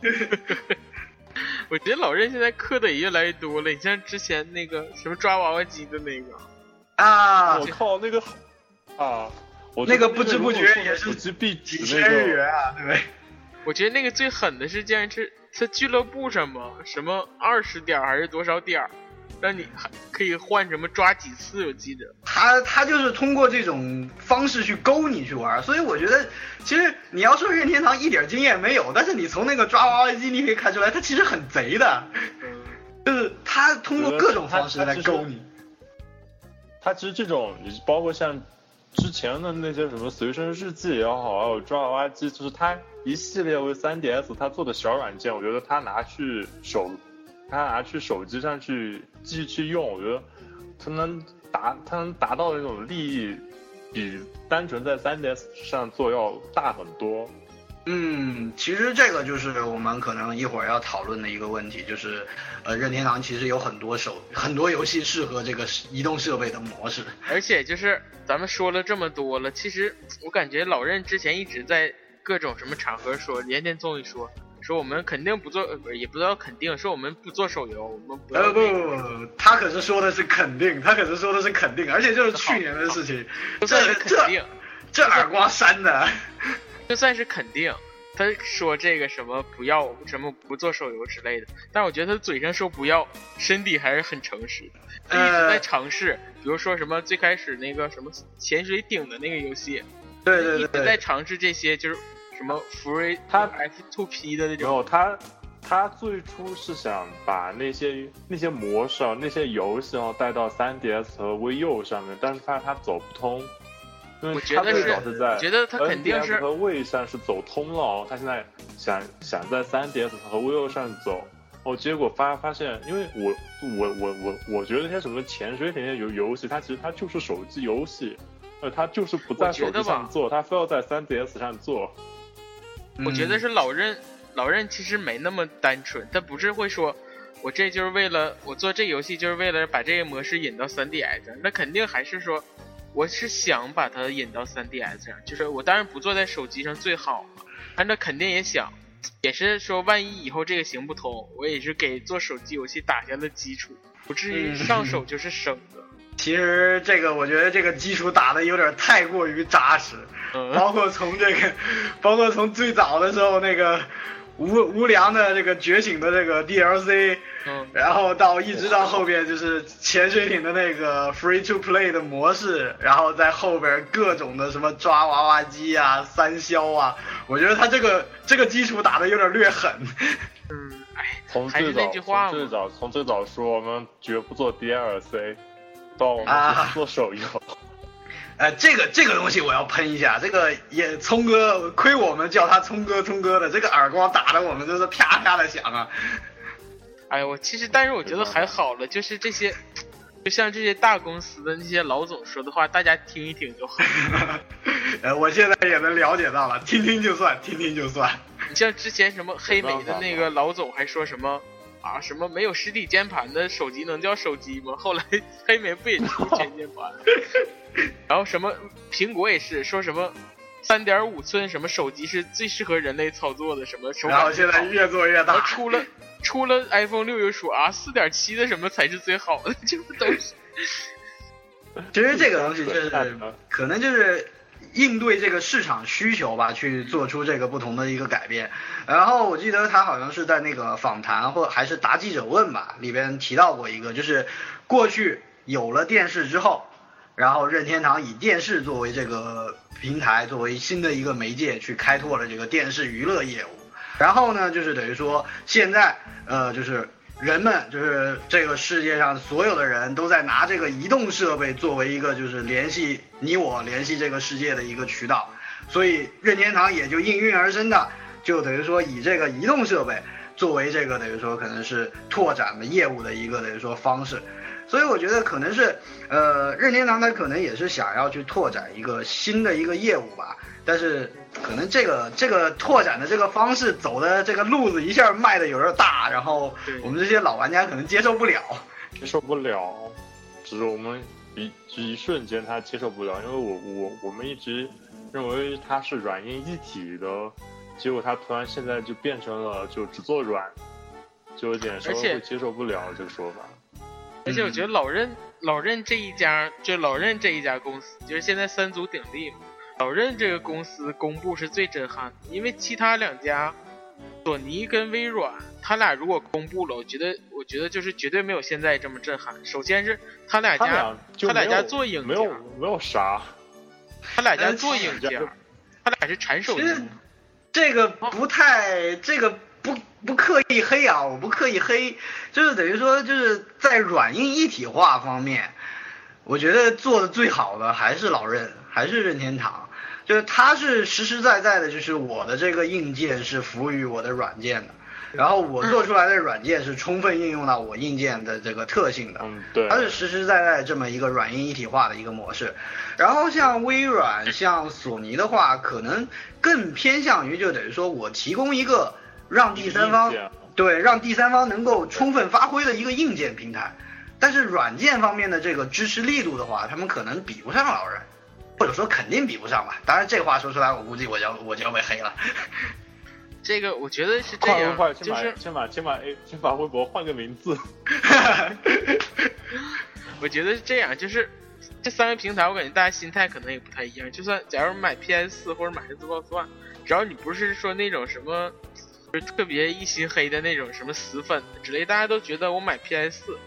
我觉得老任现在氪的也越来越多了。你像之前那个什么抓娃娃机的那个啊，我靠，那个啊，我那个不知不觉也是几几千日元啊，对不对？我觉得那个最狠的是，竟然是在俱乐部上嘛，什么二十点还是多少点儿，让你还可以换什么抓几次，我记得。他他就是通过这种方式去勾你去玩，所以我觉得其实你要说任天堂一点经验没有，但是你从那个抓娃娃机你可以看出来，他其实很贼的，嗯，[laughs] 就是他通过各种方式来勾你。他其实这种，包括像之前的那些什么随身日记也好，还有抓娃娃机，就是他一系列为 3DS 他做的小软件，我觉得他拿去手，他拿去手机上去继续去用，我觉得他能达他能达到的那种利益，比单纯在 3DS 上做要大很多。嗯，其实这个就是我们可能一会儿要讨论的一个问题，就是，呃，任天堂其实有很多手很多游戏适合这个移动设备的模式。而且就是咱们说了这么多了，其实我感觉老任之前一直在各种什么场合说，年年综艺说说我们肯定不做，也不知道肯定，说我们不做手游，我们不要呃不他可是说的是肯定，他可是说的是肯定，而且就是去年的事情，[laughs] 这肯定，这耳光扇的。就算是肯定，他说这个什么不要什么不做手游之类的，但我觉得他嘴上说不要，身体还是很诚实的，他一直在呃尝试，比如说什么最开始那个什么潜水艇的那个游戏，对对一直在尝试这些，就是什么福瑞他 F two P 的那没种，有他，他最初是想把那些那些模式啊、那些游戏啊带到 3DS 和 VU 上面，但是发现他走不通。因为觉得是早是在我觉得他肯定是和 V 上是走通了，他现在想想在 3DS 和 VU 上走，哦，结果发发现，因为我我我我我觉得那些什么潜水艇那些游游戏，它其实它就是手机游戏，呃，它就是不在手机上做，它非要在 3DS 上做。我觉得嗯。是老任，老任其实没那么单纯，他不是会说，我这就是为了我做这游戏就是为了把这个模式引到 3DS 上，那肯定还是说，我是想把它引到 3DS 上，就是我当然不做在手机上最好嘛，但那肯定也想，也是说万一以后这个行不通，我也是给做手机游戏打下了基础，不至于嗯。上手就是生的。其实这个我觉得这个基础打的有点太过于扎实，嗯，包括从这个，包括从最早的时候那个无无良的这个觉醒的这个 DLC，嗯，然后到一直到后边就是潜水艇的那个 free to play 的模式，然后在后边各种的什么抓娃娃机啊、三消啊，我觉得他这个这个基础打的有点略狠。嗯，哎，从还是最早那句话嘛，从最早从最早说我们绝不做 DLC，到我们啊做手游，呃，[laughs] 这个这个东西我要喷一下，这个也聪哥亏我们叫他聪哥聪哥的，这个耳光打的我们就是啪啪的响啊。哎呀，我其实，但是我觉得还好了，就是这些，就像这些大公司的那些老总说的话，大家听一听就好。[laughs] 呃，我现在也能了解到了，听听就算，听听就算。你像之前什么黑莓的那个老总还说什么啊，什么没有实体键盘的手机能叫手机吗？后来黑莓不也出全键盘？[laughs] 然后什么苹果也是说什么三点五寸什么手机是最适合人类操作的，什么手然后现在。越做越然后大，出了出了 iPhone 六又说啊，四点七的什么才是最好的，这 [laughs] 不都是？其实这个东西就是可能就是应对这个市场需求吧，去做出这个不同的一个改变。然后我记得他好像是在那个访谈或还是答记者问吧里边提到过一个，就是过去有了电视之后，然后任天堂以电视作为这个平台，作为新的一个媒介去开拓了这个电视娱乐业务。然后呢，就是等于说现在呃，就是人们就是这个世界上所有的人都在拿这个移动设备作为一个就是联系你我、联系这个世界的一个渠道，所以任天堂也就应运而生的，就等于说以这个移动设备作为这个等于说可能是拓展的业务的一个等于说方式。所以我觉得可能是，呃，任天堂它可能也是想要去拓展一个新的一个业务吧，但是可能这个这个拓展的这个方式走的这个路子一下迈的有点大，然后我们这些老玩家可能接受不了。接受不了，只是我们一只一瞬间他接受不了，因为我我我们一直认为它是软硬一体的，结果它突然现在就变成了就只做软，就有点稍微接受不了这个说法。而且我觉得老任老任这一家，就老任这一家公司，就是现在三足鼎立嘛。老任这个公司公布是最震撼的，因为其他两家索尼跟微软，他俩如果公布了，我觉得我觉得就是绝对没有现在这么震撼。首先是他俩家他俩就他俩家做影没有，没有啥，他俩家呃做硬件，他俩是产手机这个不太，这个不不刻意黑啊，我不刻意黑，就是等于说就是在软硬一体化方面，我觉得做的最好的还是老任，还是任天堂，就是他是实实在在的，就是我的这个硬件是服务于我的软件的，然后我做出来的软件是充分应用到我硬件的这个特性的，嗯，对。它，是实实在在这么一个软硬一体化的一个模式。然后像微软、像索尼的话，可能更偏向于就等于说我提供一个让第三方对让第三方能够充分发挥的一个硬件平台。但是软件方面的这个支持力度的话，他们可能比不上老人，或者说肯定比不上吧。当然这话说出来，我估计我就要我就要被黑了。[laughs] 这个我觉得是这样快快，先把就是先把先把 A 先把微博换个名字，[laughs] 我觉得是这样，就是这三个平台，我感觉大家心态可能也不太一样。就算假如买 PS 四或者买 Xbox One，只要你不是说那种什么，就是特别一心黑的那种什么死粉之类，大家都觉得我买 PS 四，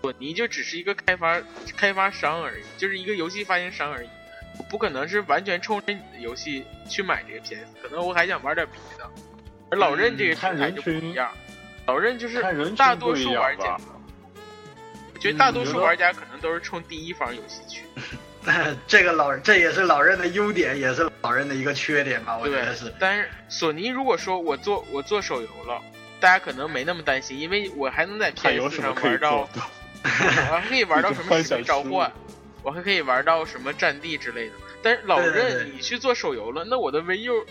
索尼就只是一个开发开发商而已，就是一个游戏发行商而已。我不可能是完全冲着你的游戏去买这个 PS，可能我还想玩点别的。而老任这个平台就不一样，老任就是大多数玩家，我觉得大多数嗯玩家可能都是冲第一方游戏去。[laughs] [laughs] 这个老这也是老任的优点，也是老任的一个缺点吧，我觉得是。，但是索尼如果说我做我做手游了，大家可能没那么担心，因为我还能在还有 PS 什么可以上玩到？[laughs] 我还可以玩到什么 [laughs] 使命召唤，我还可以玩到什么战地之类的。但是老对对对任，你去做手游了，那我的 VU，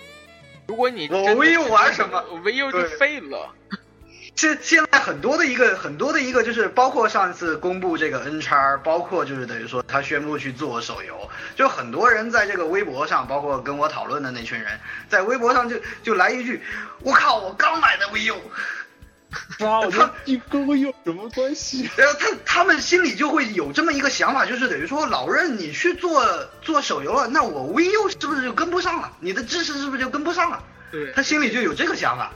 如果你我真的 VU 玩什么我 VU 就废了。现现在很多的一个很多的一个就是包括上次公布这个 N 叉，包括就是等于说他宣布去做手游，就很多人在这个微博上，包括跟我讨论的那群人，在微博上就就来一句，我靠，我刚买的 VU。[laughs] 哇，我觉得你跟我有什么关系？[laughs] 然后他他们心里就会有这么一个想法，就是等于说老任你去做做手游了，那我 VU 是不是就跟不上了？你的知识是不是就跟不上了？对，他心里就有这个想法。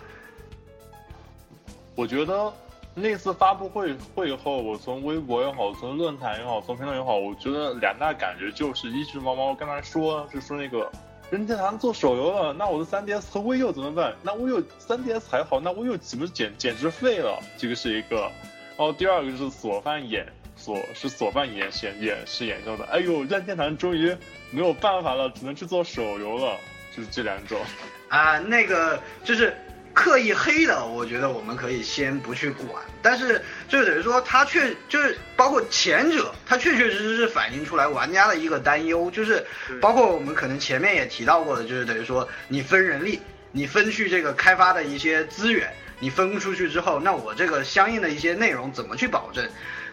我觉得那次发布会会后，我从微博也好，从论坛也好，从评论也好，我觉得两大感觉就是，一只猫猫刚才说，就说那个任天堂做手游了，那我的 3DS 和 VU 怎么办？那 VU 3DS 还好，那 VU 岂不是简简直废了？这个是一个。然后第二个就是索范演索是索范演演演是演说的，哎呦，任天堂终于没有办法了，只能去做手游了，就是这两种。啊，那个就是刻意黑的，我觉得我们可以先不去管。但是就等于说，它确就是包括前者，它确确实实是反映出来玩家的一个担忧，就是包括我们可能前面也提到过的，就是等于说你分人力，你分去这个开发的一些资源，你分出去之后，那我这个相应的一些内容怎么去保证？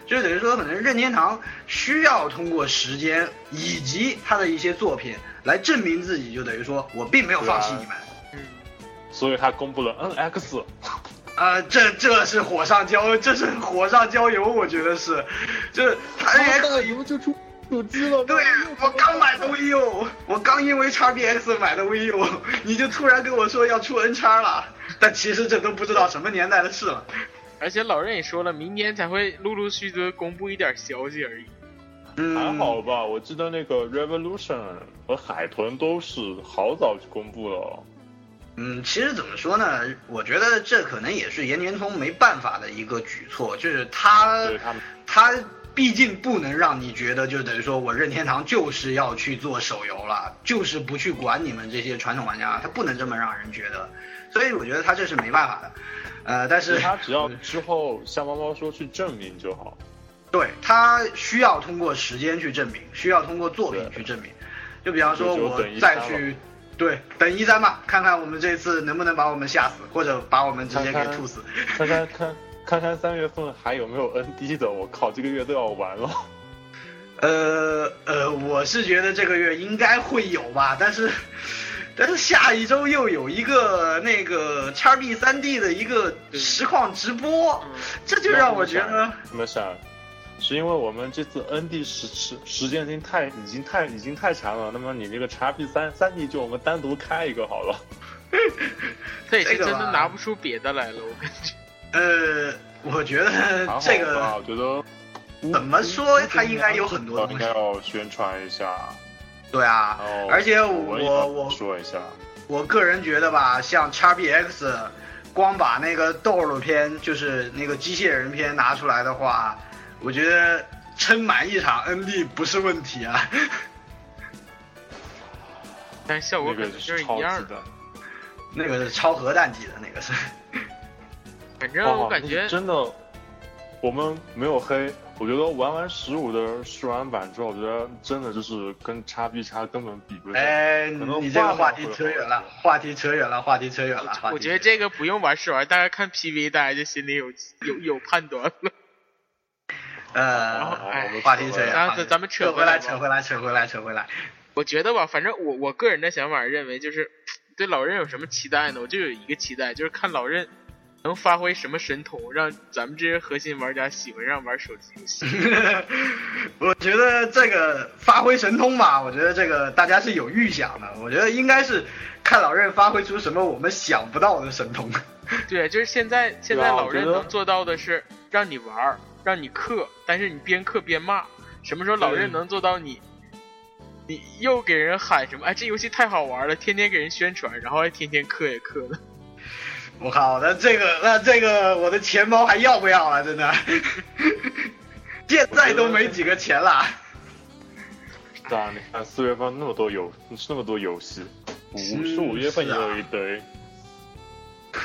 就等于说，可能任天堂需要通过时间以及他的一些作品来证明自己，就等于说我并没有放弃你们。嗯，所以他公布了 NX，[laughs] 啊、这这是火上浇，这是火上浇油，我觉得是，就是他 NX，、怎么就出手机了？对我刚买的 VU，我刚因为 XBX 买的 VU，你就突然跟我说要出 N 叉了，但其实这都不知道什么年代的事了。而且老任也说了，明年才会陆陆续续地公布一点消息而已。嗯，还好吧，我记得那个 Revolution 和海豚都是好早就公布了。嗯，其实怎么说呢？我觉得这可能也是岩田聪没办法的一个举措，就是他他他毕竟不能让你觉得，就等于说我任天堂就是要去做手游了，就是不去管你们这些传统玩家，他不能这么让人觉得，所以我觉得他这是没办法的。呃，但是他只要之后像猫猫说去证明就好。对他需要通过时间去证明，需要通过作品去证明。就比方说，我再去，对，等一三吧，看看我们这次能不能把我们吓死，或者把我们直接给吐死。看看看看看三月份还有没有 ND 的，我靠，这个月都要完了。呃呃，我是觉得这个月应该会有吧，但是 [laughs] 但是下一周又有一个那个叉 B 三 D 的一个实况直播，嗯这就让我觉得，什么想？是因为我们这次 ND 时时时间已经太已经太已经太长了，那么你这个 x P 三三 D 就我们单独开一个好了。[laughs] 这个吧真的拿不出别的来了，我感觉。呃，我觉得这吧，[laughs] 个我觉得怎么说它应该有很多东西应该要宣传一下，对啊，而且我我我说一下，我个人觉得吧，像 XBX 光把那个斗罗篇，就是那个机械人篇拿出来的话，我觉得撑满一场 ND 不是问题啊。[laughs] 但是效果肯定就是超一样的。那个是超核弹级的那个是。反正哦我感觉，真的，我们没有黑。我觉得玩完十五的试玩版之后，我觉得真的就是跟叉 B 叉根本比不上。哎，你这个话题扯远了，话题扯远了，话题扯远了。我觉得这个不用玩试玩，大家看 PV，大家就心里有有有判断了。然后呃，哎我们话题扯远了，咱们扯扯回来，扯回来，扯回来，扯回来。我觉得吧，反正我我个人的想法认为，就是 [tsk] 对老任有什么期待呢？我就有一个期待，就是看老任能发挥什么神通，让咱们这些核心玩家喜欢上玩手机游戏。[laughs] [laughs] 我觉得这个发挥神通吧，我觉得这个大家是有预想的。我觉得应该是看老任发挥出什么我们想不到的神通。对，就是现在现在老任能做到的是让你玩儿，让你克，但是你边克边骂。什么时候老任能做到你？你又给人喊什么？哎，这游戏太好玩了，天天给人宣传，然后还天天氪也氪的。我靠，那这个那这个我的钱包还要不要了？真的，[laughs] 现在都没几个钱了。是啊，你看四月份那么多游那么多游戏，五是十五月份有一堆。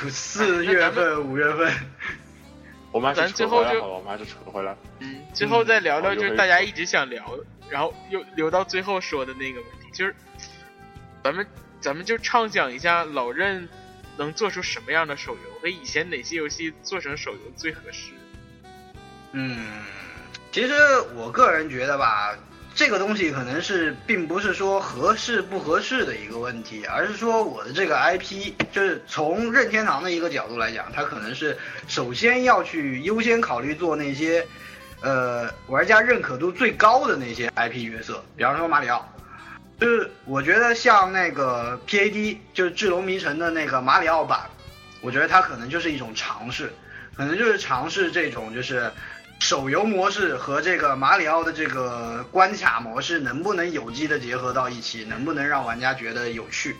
四月份、五月份，[laughs] 我妈咱最后就扯回来好，我们还是扯回来。嗯，最后再聊聊就是大家一直想聊，然后又留到最后说的那个问题，就是咱们咱们就畅想一下老任能做出什么样的手游，和以前哪些游戏做成手游最合适。嗯，其实我个人觉得吧，这个东西可能是并不是说合适不合适的一个问题，而是说我的这个 IP，就是从任天堂的一个角度来讲，它可能是首先要去优先考虑做那些，呃，玩家认可度最高的那些 IP 角色，比方说马里奥。就是我觉得像那个 PAD，就是《智龙迷城》的那个马里奥版，我觉得它可能就是一种尝试，可能就是尝试这种就是手游模式和这个马里奥的这个关卡模式能不能有机的结合到一起，能不能让玩家觉得有趣。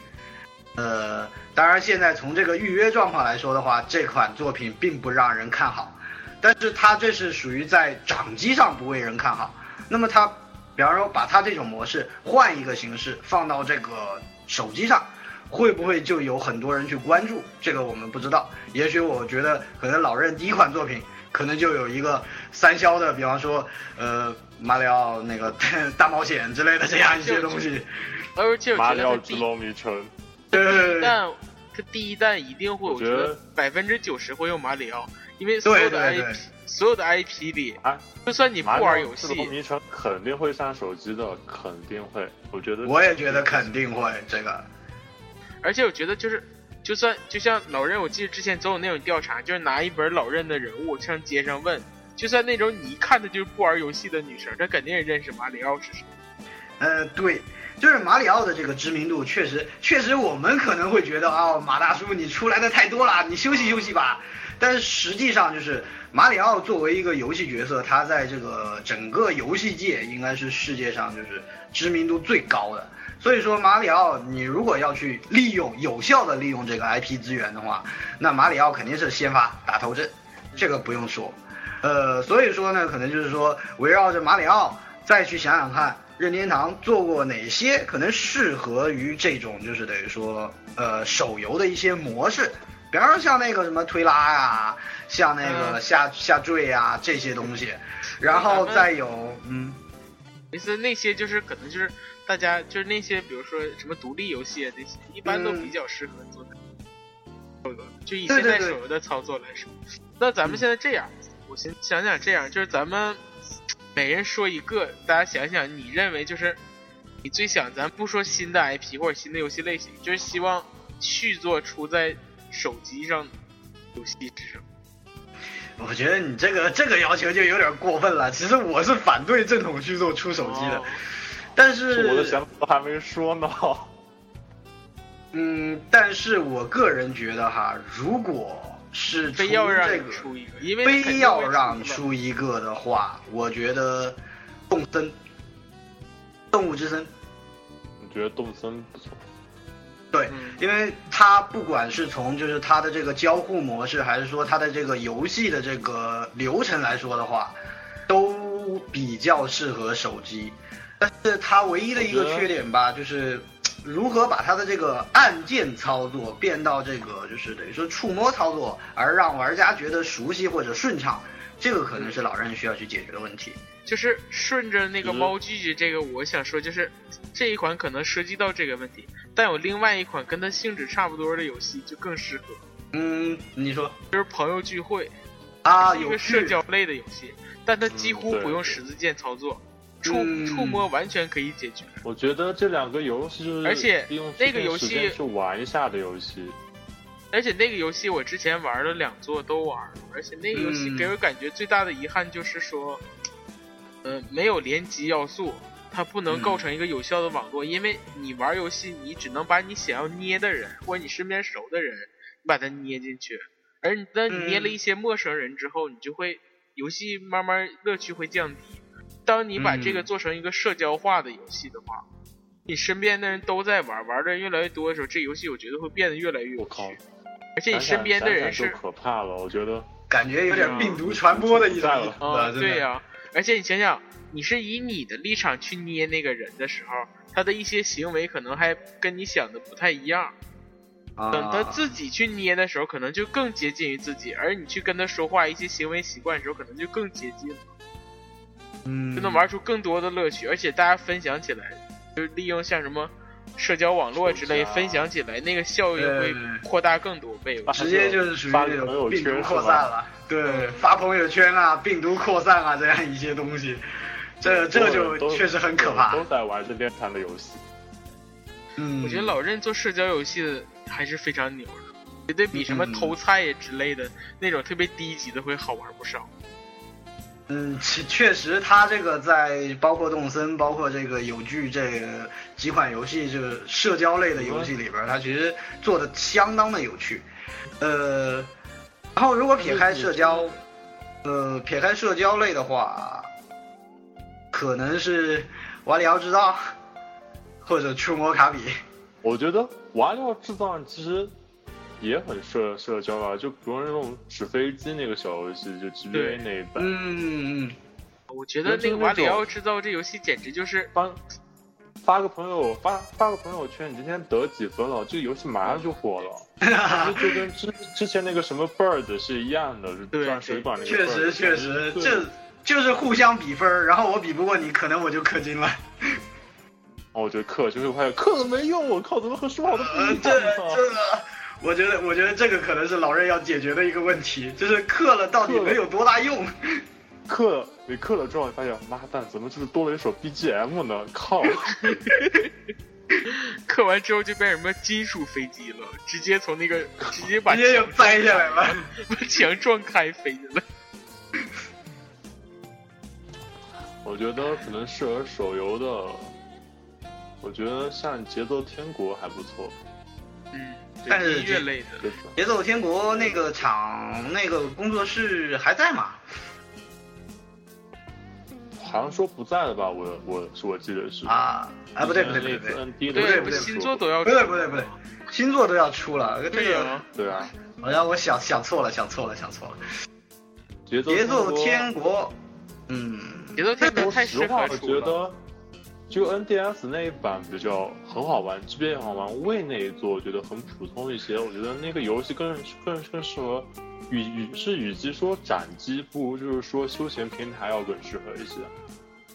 呃，当然现在从这个预约状况来说的话，这款作品并不让人看好，但是它这是属于在掌机上不为人看好。那么它，比方说把它这种模式换一个形式放到这个手机上，会不会就有很多人去关注？这个我们不知道。也许我觉得可能老任第一款作品可能就有一个三消的，比方说呃马里奥那个 [laughs] 大冒险之类的这样一些东西。而且马里奥之龙迷城，对对对对但它第一弹一定会，我觉我觉得得百分之九十会用马里奥，因为所有的对对 IP 对所有的 IP 里，啊，就算你不玩游戏之龙戏，迷城肯定会上手机的，肯定会。我觉得，我也觉得肯定会这个。而且我觉得就是，就算就像老任，我记得之前总有那种调查，就是拿一本老任的人物上街上问，就算那种你一看她就是不玩游戏的女生，她肯定也认识马里奥是谁。呃，对，就是马里奥的这个知名度确实，确实我们可能会觉得啊、马大叔你出来的太多了，你休息休息吧。但是实际上就是马里奥作为一个游戏角色，他在这个整个游戏界应该是世界上就是知名度最高的。所以说马里奥，你如果要去利用有效的利用这个 IP 资源的话，那马里奥肯定是先发打头阵，这个不用说。呃，所以说呢，可能就是说围绕着马里奥再去想想看，任天堂做过哪些可能适合于这种就是等于说呃手游的一些模式，比方说像那个什么推拉呀、像那个嗯。下下坠啊这些东西，然后再有嗯。其实那些就是可能就是大家就是那些比如说什么独立游戏啊那些，一般都嗯比较适合做手游，就以现在手游的操作来说。那咱们现在这样，我先想想这样，就是咱们每人说一个，大家想想你认为就是你最想，咱不说新的 IP 或者新的游戏类型，就是希望续作出在手机上的游戏是什么？我觉得你这个这个要求就有点过分了。其实我是反对正统续作出手机的，哦但是我的想法都还没说呢。嗯，但是我个人觉得哈，如果是非要让出一个，因为非要让出出一个的话，我觉得动森，动物之森，我觉得动森不错。对，嗯因为它不管是从就是它的这个交互模式，还是说它的这个游戏的这个流程来说的话，都比较适合手机。但是它唯一的一个缺点吧，就是如何把它的这个按键操作变到这个就是等于说触摸操作，而让玩家觉得熟悉或者顺畅，这个可能是老任需要去解决的问题。就是顺着那个嗯猫聚聚这个，我想说就是这一款可能涉及到这个问题，但有另外一款跟它性质差不多的游戏就更适合，嗯，你说。就是朋友聚会，啊，一有个社交类的游戏，但它几乎不用十字键操作，触嗯触摸完全可以解决。我觉得这两个游戏就是而且利用这那个游戏时间去玩一下的游戏。而且那个游戏我之前玩了两座都玩了，而且那个游戏嗯给我感觉最大的遗憾就是说，呃，没有联机要素，它不能构成一个有效的网络，因为你玩游戏你只能把你想要捏的人或者你身边熟的人，你把它捏进去，而你当你捏了一些陌生人之后，你就会游戏慢慢乐趣会降低。当你把这个嗯做成一个社交化的游戏的话，你身边的人都在玩，玩的人越来越多的时候，这游戏我觉得会变得越来越有趣。而且你身边的人是可怕了，我觉得感觉有点病毒传播的意思啊，对呀、而且你想想，你是以你的立场去捏那个人的时候，他的一些行为可能还跟你想的不太一样。啊等他自己去捏的时候，可能就更接近于自己，而你去跟他说话一些行为习惯的时候，可能就更接近了，嗯就能玩出更多的乐趣。而且大家分享起来，就利用像什么社交网络之类分享起来，那个效应会扩大更多倍。直接就是属于那种病毒扩散了，对，发朋友圈啊，病毒扩散啊，这样一些东西，这这就确实很可怕都。在玩任天堂的游戏。嗯，我觉得老任做社交游戏的还是非常牛的，绝对比什么嗯偷菜呀之类的那种特别低级的会好玩不少。嗯，确确实，它这个在包括动森，包括这个有剧这几款游戏，就是社交类的游戏里边他，其实做的相当的有趣。呃，然后如果撇开社交，呃，撇开社交类的话，可能是瓦里奥制造或者触摸卡比。我觉得瓦里奥制造其实也很社社交吧，就比如那种纸飞机那个小游戏，就 GBA 那一版，嗯嗯我觉得那个瓦里奥制造这游戏简直就是帮发个朋友发发个朋友圈，你今天得几分了，这个游戏马上就火了。嗯，[laughs] 就跟之之前那个什么 Bird 是一样的，就对钻水管那个。确实确实，这就是互相比分，然后我比不过你，可能我就氪金了。哦我觉得氪就是发现氪了没用，我靠，怎么和说好的不呃，一这样呢？这，我觉得我觉得这个可能是老任要解决的一个问题，就是刻了到底能有多大用？刻了，你刻了之后，你发现妈蛋，怎么就是多了一首 BGM 呢？靠！[laughs] 刻完之后就变什么金属飞机了，直接从那个直接把直接就墙摘下来了。[laughs] 把墙撞开飞去了。我觉得可能适合手游的，我觉得像节奏天国还不错。嗯，但是对音乐类的，节奏天国那个厂那个工作室还在吗？好像说不在了吧？我我是我记得是。啊啊，不对不对不对不对不对不新作都要不对不对不对，新作都要出了，这个对啊，好像我想想错了想错了想错了。节奏节奏天天国，嗯，节奏天国太适实话，我合了。觉得就 NDS 那一版比较很好玩，GBA 很好玩。位那一座我觉得很普通一些，我觉得那个游戏更更更适合，与与是与其说斩击，不如就是说休闲平台要更适合一些，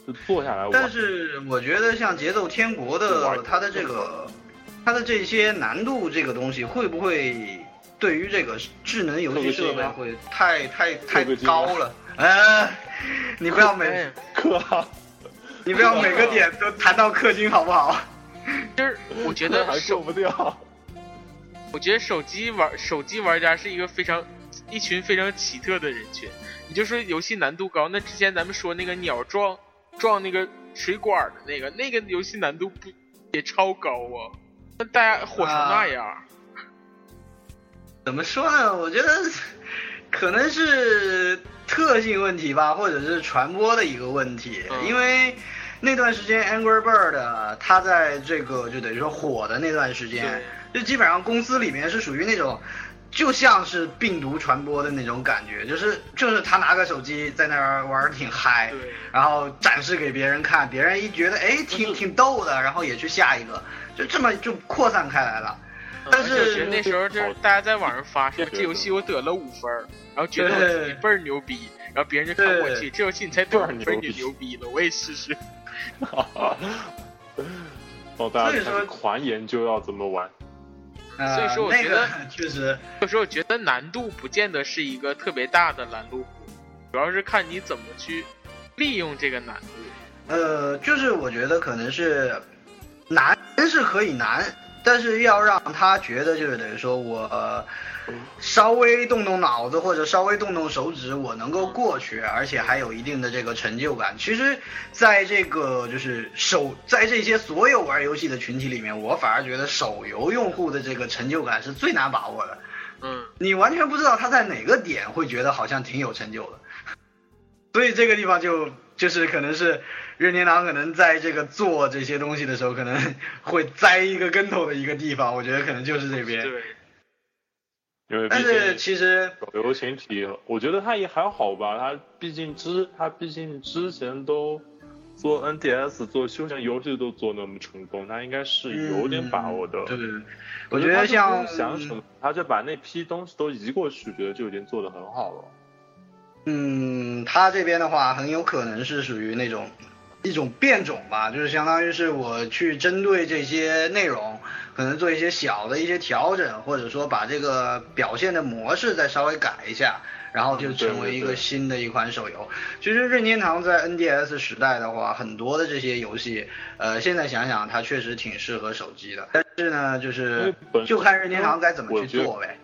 就坐下来玩。但是我觉得像节奏天国的它的这个它的这些难度这个东西，会不会对于这个智能游戏设备会太太太高了？呃，你不要每哎氪啊，你不要每个点都谈到氪金好不好？就是我觉得受不掉。我觉得手机玩手机玩家是一个非常一群非常奇特的人群。你就说游戏难度高，那之前咱们说那个鸟撞撞那个水管的那个，那个游戏难度不也超高啊？那大家火成那样，怎么说呢？我觉得可能是特性问题吧，或者是传播的一个问题。嗯因为那段时间 Angry Bird 它在这个就等于说火的那段时间，就基本上公司里面是属于那种。就像是病毒传播的那种感觉，就是就是他拿个手机在那儿玩儿挺嗨，对，然后展示给别人看，别人一觉得哎挺挺逗的，然后也去下一个，就这么就扩散开来了。但是那时候就是大家在网上发说这游戏我得了五分儿，然后觉得我自己倍儿牛逼，然后别人就看对我去，这游戏你才得五分儿，你牛逼了，我也试试。[laughs] 哦，大所以说家开始狂研究要怎么玩。呃、所以说我那个觉得 [laughs] 确实，有时候我觉得难度不见得是一个特别大的拦路虎，主要是看你怎么去利用这个难度。呃，就是我觉得可能是难是可以难，但是要让他觉得就是等于说我、呃稍微动动脑子或者稍微动动手指，我能够过去，而且还有一定的这个成就感。其实，在这个就是手在这些所有玩游戏的群体里面，我反而觉得手游用户的这个成就感是最难把握的。嗯，你完全不知道他在哪个点会觉得好像挺有成就的，所以这个地方就就是可能是任天堂可能在这个做这些东西的时候，可能会栽一个跟头的一个地方，我觉得可能就是这边。对，因为毕但是竟其实，手游群体，我觉得他也还好吧。他毕竟之他毕竟之前都做 NDS 做休闲游戏都做那么成功，他应该是有点把握的。对对对，我我觉得像想什么，他就把那批东西都移过去，觉得就已经做得很好了。嗯，他这边的话很有可能是属于那种一种变种吧，就是相当于是我去针对这些内容，可能做一些小的一些调整，或者说把这个表现的模式再稍微改一下，然后就成为一个新的一款手游。其实任天堂在 NDS 时代的话，很多的这些游戏，呃，现在想想它确实挺适合手机的，但是呢，就是就看任天堂该怎么去做呗。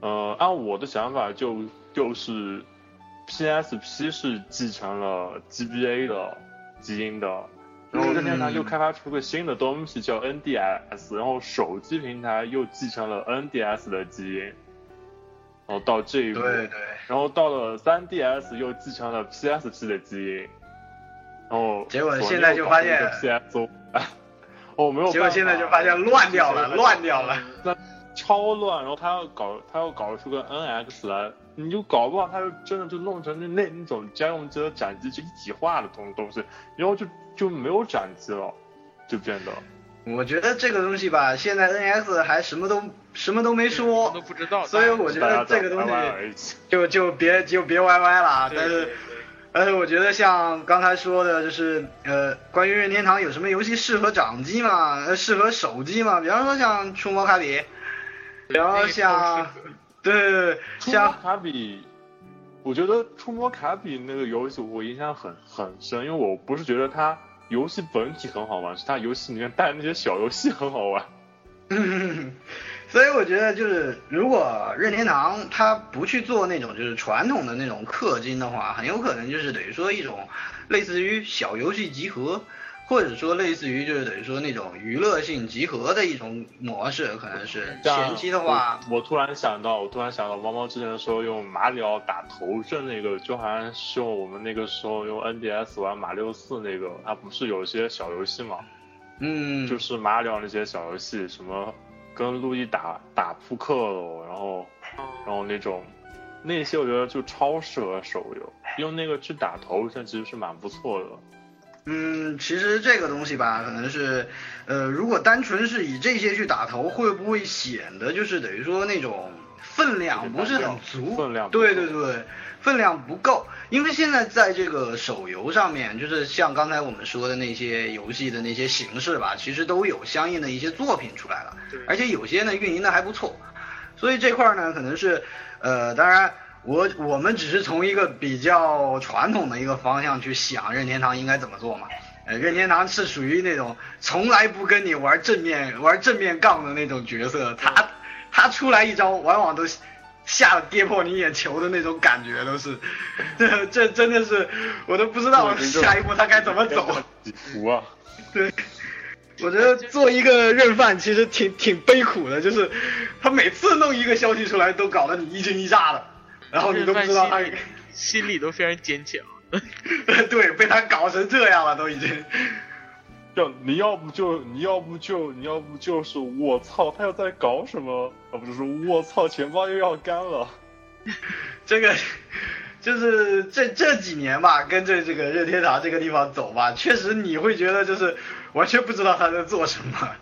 呃，按我的想法就就是 PSP 是继承了 GBA 的基因的，然后任天堂又开发出个新的东西叫 NDS，然后手机平台又继承了 NDS 的基因，然后到这一步，对对。然后到了 3DS 又继承了 PSP 的基因，然后结果现在就发现了一个 PSO，[laughs] 哦，没有，结果现在就发现乱掉了，乱掉了。那超乱，然后他要搞，他要搞出个 NX 来，你就搞不好他就真的就弄成那那那种家用机和掌机就一体化的东东西，然后就就没有掌机了，就变得。我觉得这个东西吧，现在 NS 还什么都什么都没说都，不知道。所以我觉得这个东西就就别就别歪歪了。对但是对而且我觉得像刚才说的，就是呃，关于任天堂有什么游戏适合掌机嘛，呃，适合手机嘛？比方说像触摸卡比，比方像对对 [laughs] 对，触摸像卡比，我觉得触摸卡比那个游戏我印象很很深，因为我不是觉得它游戏本体很好玩，是他游戏里面带那些小游戏很好玩。[laughs] 所以我觉得就是，如果任天堂他不去做那种就是传统的那种氪金的话，很有可能就是等于说一种类似于小游戏集合，或者说类似于就是等于说那种娱乐性集合的一种模式，可能是前期的话，我，我突然想到，我突然想到，猫猫之前说用马里奥打头阵那个，就好像是用我们那个时候用 NDS 玩马六四那个，它不是有一些小游戏嘛，嗯，就是马里奥那些小游戏，什么跟路易打打扑克喽，然后然后那种那些我觉得就超适合手游，用那个去打头阵其实是蛮不错的。嗯，其实这个东西吧，可能是，呃，如果单纯是以这些去打头，会不会显得就是等于说那种分量不是很足？分量对对对，分量不够。因为现在在这个手游上面，就是像刚才我们说的那些游戏的那些形式吧，其实都有相应的一些作品出来了，而且有些呢运营的还不错。所以这块儿呢，可能是，呃，当然。我我们只是从一个比较传统的一个方向去想任天堂应该怎么做嘛。呃，任天堂是属于那种从来不跟你玩正面玩正面杠的那种角色，他他出来一招，往往都吓得跌破你眼球的那种感觉，都是，[laughs] 这这真的是我都不知道下一步他该怎么走。几幅啊？[laughs] 对，我觉得做一个任饭其实挺挺悲苦的，就是他每次弄一个消息出来都搞得你一惊一乍的，然后你都不知道他心里心里都非常坚强。[laughs] 对被他搞成这样了都已经。[laughs] 就你要不就你要不就你要不就是我操，他又在搞什么？要不就是我操，钱包又要干了。[laughs] 这个就是这这几年吧，跟着这个任天堂这个地方走吧，确实你会觉得就是完全不知道他在做什么，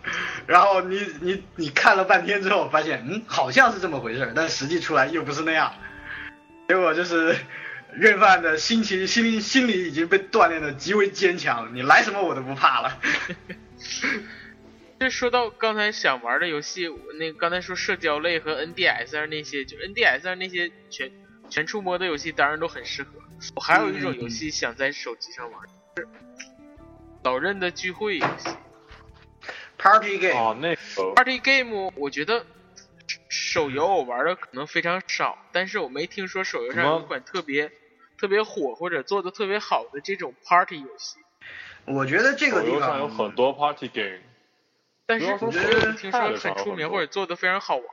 然后你你你看了半天之后，发现嗯好像是这么回事，但实际出来又不是那样，结果就是 [laughs] 任范的心情心心理已经被锻炼的极为坚强，你来什么我都不怕了。[laughs] 这说到刚才想玩的游戏，那刚才说社交类和 NDS 上那些，就 NDS 上那些全全触摸的游戏，当然都很适合。我还有一种游戏想在手机上玩，是老任的聚会游戏 Party game 哦，那个 Party Game。我觉得手游我玩的可能非常少，但是我没听说手游上有一款特别特别火或者做的特别好的这种 Party 游戏。我觉得这个地手游上方有很多 party game，但是不要说没手游有听说很出名或者做的非常好玩。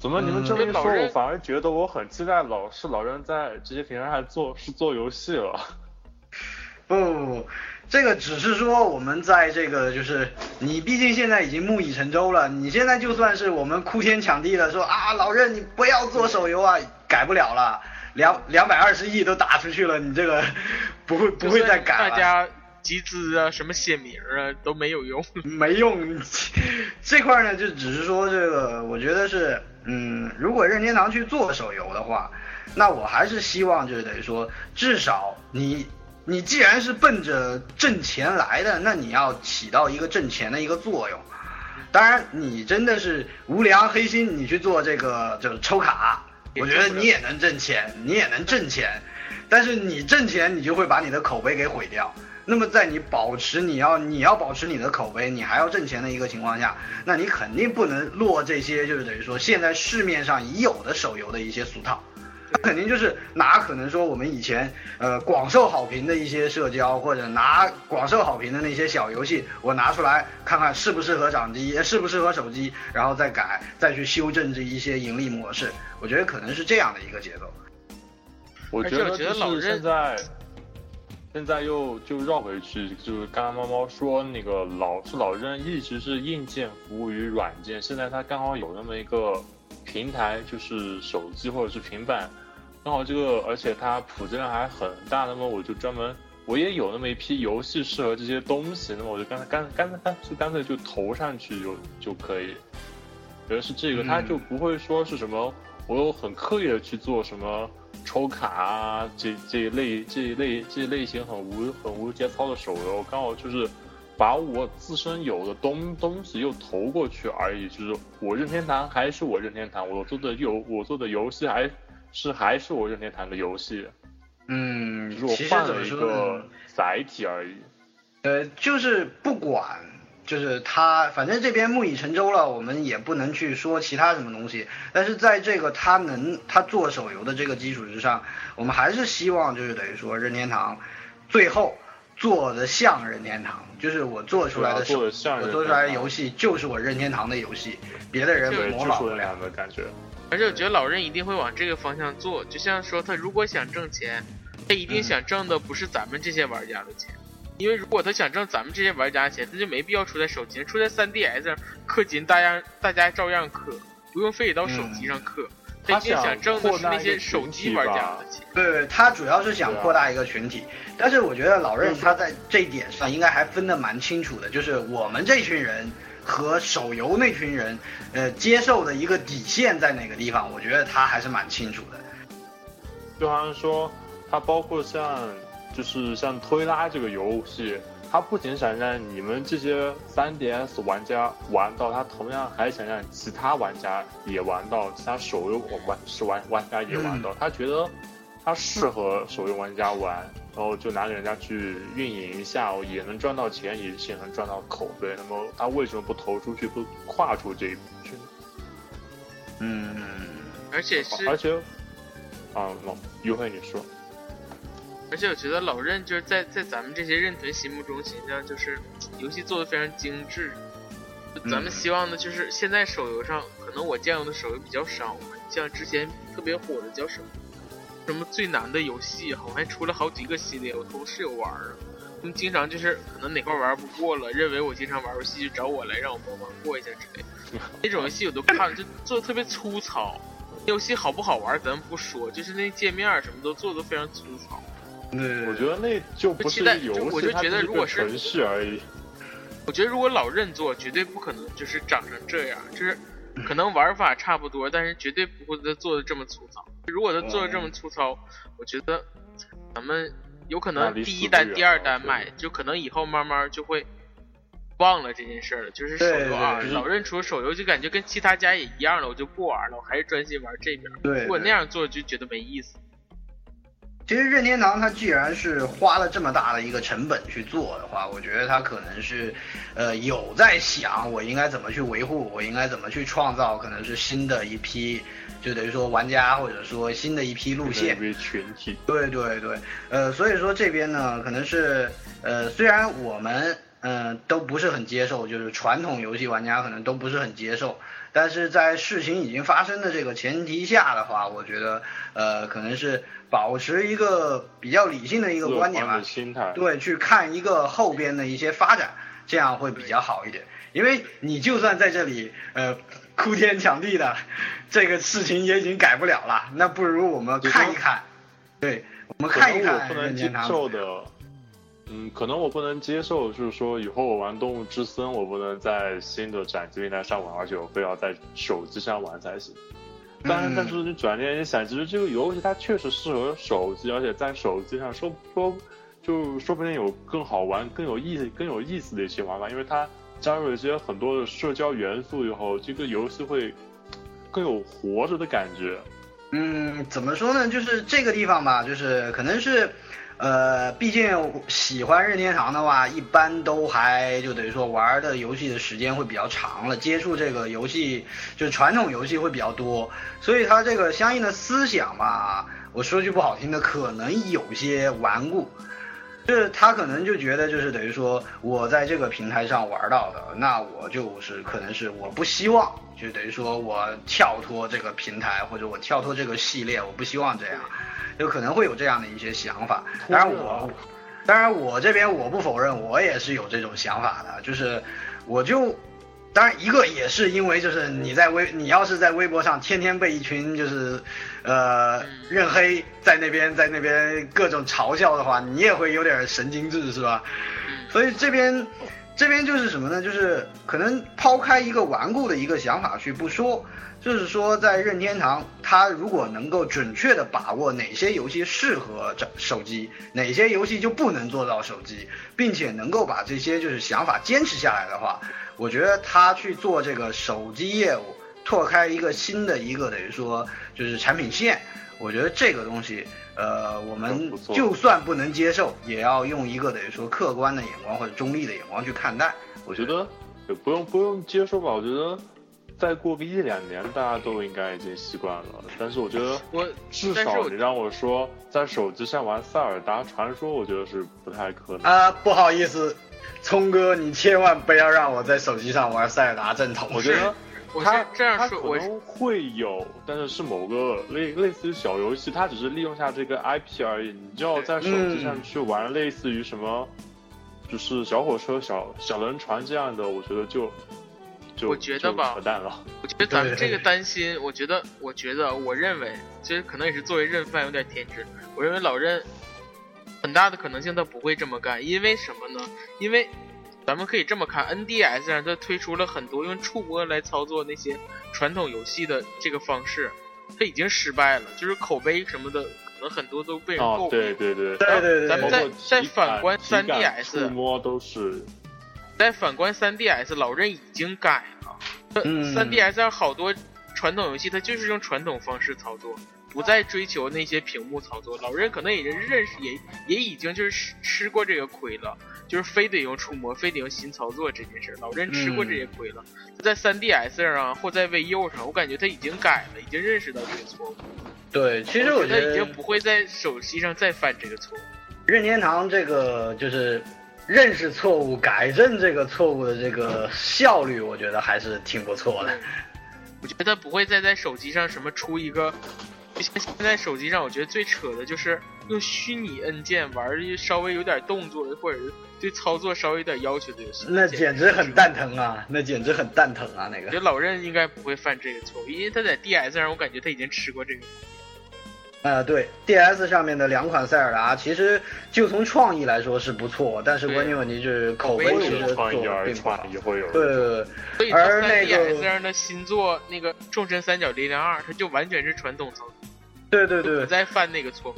怎么你们这么一说，我反而觉得我很期待老是老人在这些平台上做是做游戏了。不不不，这个只是说我们在这个就是你毕竟现在已经木已成舟了，你现在就算是我们哭天抢地的说啊老任你不要做手游啊，改不了了，两两百二十亿都打出去了，你这个 [laughs] 不会不会再改了。大家集资啊，什么写名啊都没有用。没用，[laughs] 这块呢就只是说这个，我觉得是，嗯，如果任天堂去做手游的话，那我还是希望就是等于说，至少你你既然是奔着挣钱来的，那你要起到一个挣钱的一个作用。当然，你真的是无良黑心，你去做这个就是抽卡，我觉得你也能挣钱，你也能挣钱，但是你挣钱，你就会把你的口碑给毁掉。那么在你保持你要你要保持你的口碑，你还要挣钱的一个情况下，那你肯定不能落这些就是等于说现在市面上已有的手游的一些俗套。那 [laughs] 肯定就是拿可能说我们以前呃广受好评的一些社交，或者拿广受好评的那些小游戏，我拿出来看看适不适合掌机，呃适不适合手机，然后再改，再去修正这一些盈利模式。我觉得可能是这样的一个节奏。我觉得觉得就是老任现在，现在又就绕回去，就是刚刚猫猫说那个老是老任一直是硬件服务于软件，现在他刚好有那么一个平台，就是手机或者是平板，刚好这个而且它普及量还很大，那么我就专门我也有那么一批游戏适合这些东西，那么我就干干干干就干脆就投上去就就可以，觉得是这个，嗯他就不会说是什么我有很刻意的去做什么。抽卡啊，这这一类这一类这一类型很无很无节操的手游，刚好就是把我自身有的东东西又投过去而已。就是我任天堂还是我任天堂，我做的游我做的游戏还是还是我任天堂的游戏，嗯，只是我其实换了一怎么说个呢？载体而已。呃，就是不管，就是他，反正这边木已成舟了，我们也不能去说其他什么东西。但是在这个他能他做手游的这个基础之上，我们还是希望就是等于说任天堂最后做的像任天堂，就是我做出来的手，啊做得像我做出来的游戏就是我任天堂的游戏，别的人，模仿不了。样的感觉。而且我觉得老任一定会往这个方向做，就像说他如果想挣钱，他一定想挣的不是咱们这些玩家的钱，因为如果他想挣咱们这些玩家的钱，他就没必要出在手机上，出在 3DS 上氪金，大家大家照样氪，不用非得到手机上氪。他想想挣的是那些扩大一个手机玩家的钱。对，他主要是想扩大一个群体，但是我觉得老任他在这一点上应该还分得蛮清楚的，就是我们这群人和手游那群人，呃，接受的一个底线在哪个地方，我觉得他还是蛮清楚的。就好像说，他包括像就是像推拉这个游戏，它不仅想让你们这些 3DS 玩家玩到，它同样还想让其他玩家也玩到，其他手游玩是玩玩家也玩到。他觉得他适合手游玩家玩，然后就拿给人家去运营一下，也能赚到钱，也也能赚到口碑。那么他为什么不投出去，不跨出这一步去呢？嗯，而且是而且，啊，那于慧你说。而且我觉得老任就是在在咱们这些任屯心目中形象就是游戏做的非常精致。就咱们嗯希望的就是现在手游上，可能我见过的手游比较少嘛，像之前特别火的叫什么什么最难的游戏，好像还出了好几个系列，我同事有玩儿。他们经常就是可能哪块玩不过了，认为我经常玩游戏就找我来让我帮忙过一下之类的。那种游戏我都看了，就做的特别粗糙。游戏好不好玩咱们不说，就是那界面什么都做的非常粗糙。对，我觉得那就不是一个游戏，我就觉得如果是程序而已。我觉得如果老任做，绝对不可能就是长成这样，就是可能玩法差不多，但是绝对不会他做的这么粗糙。如果他做的这么粗糙，我觉得咱们有可能第一单、第二单卖，就可能以后慢慢就会忘了这件事儿了。就是手游啊，对老任出手游就感觉跟其他家也一样了，我就不玩了，我还是专心玩这边。对如果那样做，就觉得没意思。其实任天堂它既然是花了这么大的一个成本去做的话，我觉得它可能是，呃，有在想我应该怎么去维护，我应该怎么去创造，可能是新的一批，就等于说玩家或者说新的一批路线。为群体，对对对，呃，所以说这边呢，可能是呃，虽然我们嗯、呃都不是很接受，就是传统游戏玩家可能都不是很接受，但是在事情已经发生的这个前提下的话，我觉得呃，可能是保持一个比较理性的一个观点吧心态。对，去看一个后边的一些发展，这样会比较好一点。因为你就算在这里呃哭天抢地的，[laughs] 这个事情也已经改不了了，那不如我们看一看，对，我们看一看能我不能接受的，嗯，可能我不能接受，就是说以后我玩《动物之森》，我不能在新的掌机平台上玩，而且我非要在手机上玩才行。当然，嗯但是你转念一想，其实这个游戏它确实适合手机，而且在手机上说说就说不定有更好玩、更有意思、更有意思的一些玩法，因为它加入了一些很多的社交元素以后，这个游戏会更有活着的感觉。嗯，怎么说呢？就是这个地方吧，就是可能是，呃，毕竟喜欢任天堂的话，一般都还就等于说玩的游戏的时间会比较长了，接触这个游戏就传统游戏会比较多，所以他这个相应的思想吧，我说句不好听的，可能有些顽固。就是他可能就觉得，就是等于说我在这个平台上玩到的，那我就是可能是我不希望，就等于说我跳脱这个平台或者我跳脱这个系列，我不希望这样，有可能会有这样的一些想法。当然我，当然我这边我不否认，我也是有这种想法的，就是我就。当然，一个也是因为就是你在微，你要是在微博上天天被一群就是，呃，认黑在那边在那边各种嘲笑的话，你也会有点神经质，是吧？所以这边这边就是什么呢？就是可能抛开一个顽固的一个想法去不说，就是说在任天堂，它如果能够准确的把握哪些游戏适合手手机，哪些游戏就不能做到手机，并且能够把这些就是想法坚持下来的话，我觉得他去做这个手机业务，拓开一个新的一个等于说就是产品线，我觉得这个东西，呃，我们就算不能接受，也要用一个等于说客观的眼光或者中立的眼光去看待。我觉得也不用不用接受吧，我觉得再过个一两年，大家都应该已经习惯了。但是我觉得 [laughs] 我至少你让我说在手机上玩塞尔达传说，我觉得是不太可能。啊、不好意思，聪哥，你千万不要让我在手机上玩塞尔达正统。我觉得我它是这样说，我是可能会有，但是是某个类类似于小游戏，它只是利用下这个 IP 而已。你就要在手机上嗯去玩类似于什么，就是小火车、小小轮船这样的，我觉得就就我觉得吧扯淡了。我觉得咱们这个担心，我觉得，我觉得，我认为，其实可能也是作为任范有点天真。我认为老任很大的可能性他不会这么干，因为什么呢？因为咱们可以这么看，NDS 上它推出了很多用触摸来操作那些传统游戏的这个方式，它已经失败了，就是口碑什么的，可能很多都被人哦诟，病。对对对，对对对咱们再再反观体感 3DS 触摸都是再反观 3DS，老任已经改了。嗯 3DS 上好多传统游戏，它就是用传统方式操作，不再追求那些屏幕操作。老任可能已经认识，也也已经就是吃吃过这个亏了，就是非得用触摸，非得用新操作这件事儿。老任吃过这些亏了。在 3DS 上啊，或在 VU 上，我感觉他已经改了，已经认识到这个错误。对，其实我我觉得已经不会在手机上再犯这个错误。任天堂这个就是认识错误、改正这个错误的这个效率，我觉得还是挺不错的。我觉得不会再在手机上什么出一个，现在手机上，我觉得最扯的就是用虚拟按键玩儿稍微有点动作或者是对操作稍微有点要求的游戏，那简直很蛋疼啊！那简直很蛋疼啊！那个我觉得老任应该不会犯这个错误，因为他在 DS 上，我感觉他已经吃过这个。呃，对，DS 上面的两款塞尔达，其实就从创意来说是不错，但是关键问题就是口碑其实做创意而并不好创。意会有。对而那个 DS 上的新作那个《众神三角力量二》，它就完全是传统操作，对对对，不再犯那个错误。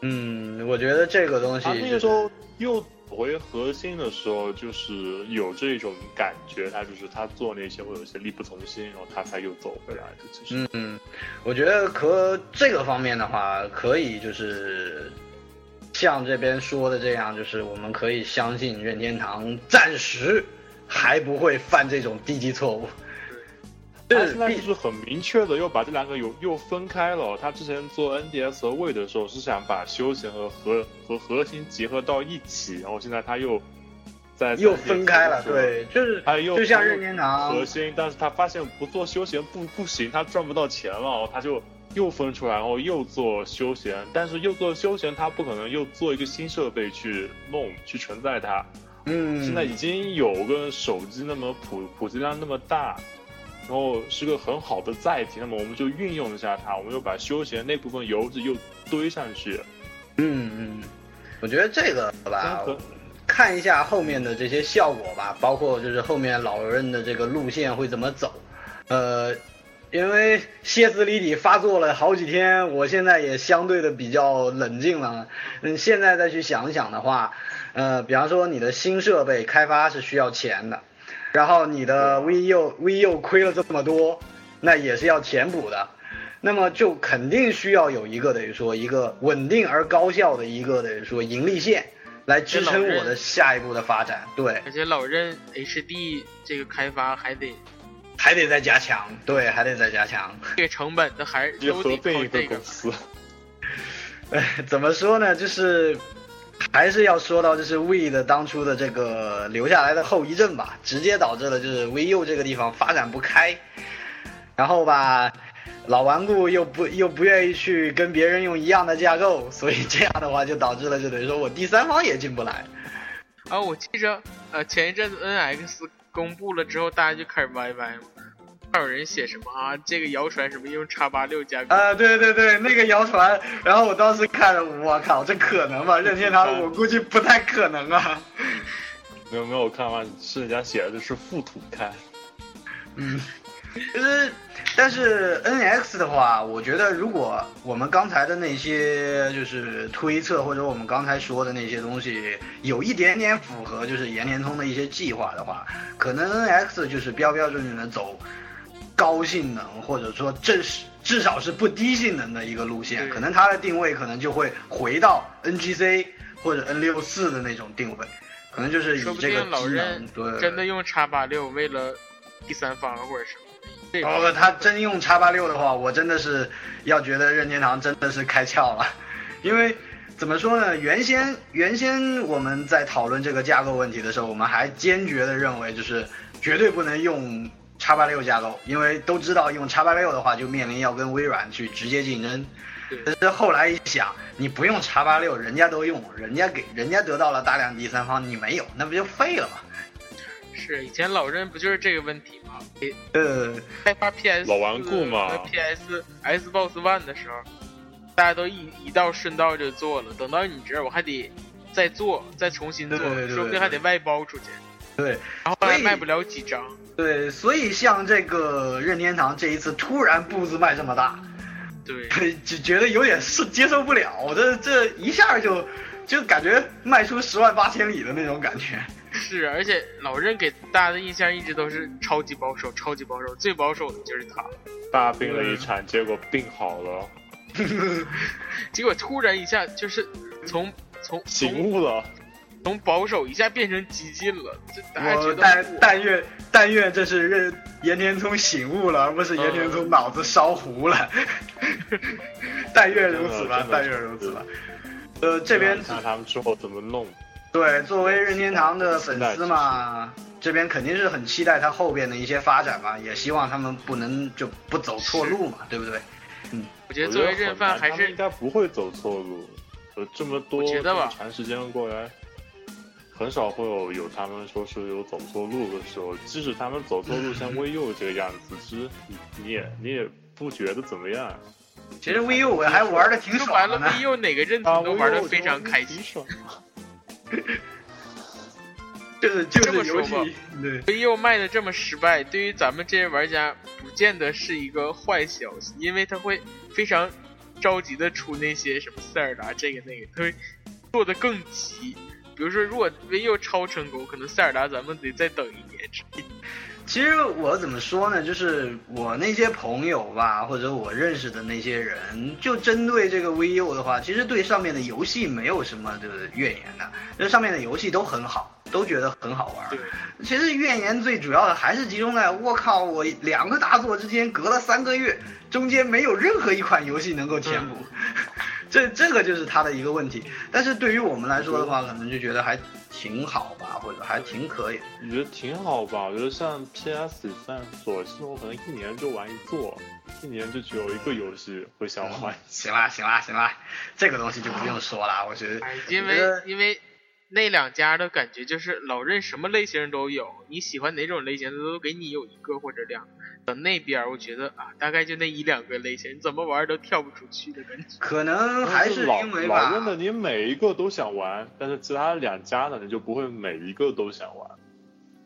嗯，我觉得这个东西他那个时候又回核心的时候，就是有这种感觉，他就是他做那些会有些力不从心，然后他才又走回来的。其实，嗯，我觉得可这个方面的话，可以就是像这边说的这样，就是我们可以相信任天堂暂时还不会犯这种低级错误。他现在就是很明确的又把这两个又又分开了。他之前做 NDS 和 w 的时候是想把休闲和核和核心结合到一起，然后现在他又在又分开了，对，就是他又就像任天堂核心，但是他发现不做休闲不不行，他赚不到钱了，他就又分出来，然后又做休闲，但是又做休闲，他不可能又做一个新设备去弄去承载它。嗯，现在已经有个手机那么普普及量那么大，然后是个很好的载体，那么我们就运用一下它，我们又把休闲那部分油脂又堆上去。嗯嗯，我觉得这个吧，看一下后面的这些效果吧，包括就是后面老任的这个路线会怎么走。呃，因为歇斯底里发作了好几天，我现在也相对的比较冷静了。嗯，现在再去想想的话，呃，比方说你的新设备开发是需要钱的，然后你的 VU VU 亏了这么多，那也是要填补的。那么就肯定需要有一个等于说一个稳定而高效的一个等于说盈利线，来支撑我的下一步的发展。对，而且老任 HD 这个开发还得还得再加强，对，还得再加强。这个成本的还也都得靠合并一个这个公。司，哎，[laughs] 怎么说呢？就是还是要说到就是 We 的当初的这个留下来的后遗症吧，直接导致了就是 VU 这个地方发展不开，然后吧。老顽固又不又不愿意去跟别人用一样的架构，所以这样的话就导致了就等于说我第三方也进不来。啊，我记着，呃，前一阵子 NX 公布了之后，大家就开始歪歪嘛，还有人写什么啊，这个谣传什么用叉八六加，啊，对对对，那个谣传，然后我当时看着，我靠，这可能吗？任天堂，我估计不太可能啊。[laughs] 没有没有看完，是人家写的是附图看。[laughs] 嗯，就是，但是 NX 的话，我觉得如果我们刚才的那些就是推测，或者我们刚才说的那些东西，有一点点符合就是岩田通的一些计划的话，可能 NX 就是标标准准的走高性能，或者说正是至少是不低性能的一个路线，可能它的定位可能就会回到 NGC 或者 N 六四的那种定位，可能就是以这个定老机能对真的用叉八六为了第三方或者什么。这哦，个他真用叉八六的话，我真的是要觉得任天堂真的是开窍了，[laughs] 因为怎么说呢？原先原先我们在讨论这个架构问题的时候，我们还坚决的认为就是绝对不能用叉八六架构，因为都知道用叉八六的话就面临要跟微软去直接竞争。但是后来一想，你不用叉八六，人家都用，人家给人家得到了大量第三方，你没有，那不就废了吗？是以前老任不就是这个问题吗？呃，开发 PS 老顽固嘛 PS Xbox One 的时候，大家都一一道顺道就做了，等到你这儿我还得再做，再重新做，对对对说不定还得外包出去，对。然后还卖不了几张。对，所以像这个任天堂这一次突然步子迈这么大，对，就觉得有点是接受不了，这这一下就就感觉迈出十万八千里的那种感觉。[laughs] 是，而且老任给大家的印象一直都是超级保守，超级保守，最保守的就是他。大病了一场，结果病好了 [laughs] [laughs] 结果突然一下就是从从醒悟了。从保守一下变成激进了，这大家觉得我但但愿但愿这是任岩田聪醒悟了，而不是岩田聪脑子烧糊了。[laughs] 但愿如此吧，但愿如此吧。呃，这边看他们之后怎么弄。对，作为任天堂的粉丝嘛，这边肯定是很期待他后边的一些发展嘛，也希望他们不能就不走错路嘛，对不对？嗯，我觉得作为任饭还是应该不会走错路，有，这么多觉得吧，长时间过来，很少会有有他们说是有走错路的时候。即使他们走错路，像 [laughs] VU 这个样子，其实你你也你也不觉得怎么样。其实 VU 我还玩的挺爽的。VU 哪个任天都玩的非常开心。就是就是游戏，VU 卖的这么失败，对于咱们这些玩家不见得是一个坏消息，因为他会非常着急的出那些什么塞尔达这个那个，他会做的更急。比如说，如果 VU 超成功，可能塞尔达咱们得再等一年。其实我怎么说呢？就是我那些朋友吧，或者我认识的那些人，就针对这个 VU 的话，其实对上面的游戏没有什么的怨言的，这上面的游戏都很好，都觉得很好玩。对其实怨言最主要的还是集中在我靠，我两个大作之间隔了三个月，中间没有任何一款游戏能够填补，这这个就是他的一个问题。但是对于我们来说的话，可能就觉得还。挺好吧，或者还挺可以。我觉得挺好吧，我觉得像 PS 三索性我可能一年就玩一座，一年就只有一个游戏会想玩。行啦，行啦，行啦，这个东西就不用说了，我觉得。因为因为那两家的感觉就是老任什么类型都有，你喜欢哪种类型的都给你有一个或者两。等那边我觉得啊，大概就那一两个类型，你怎么玩都跳不出去的感觉。可能还是因为吧。老任的你每一个都想玩，但是其他两家的你就不会每一个都想玩。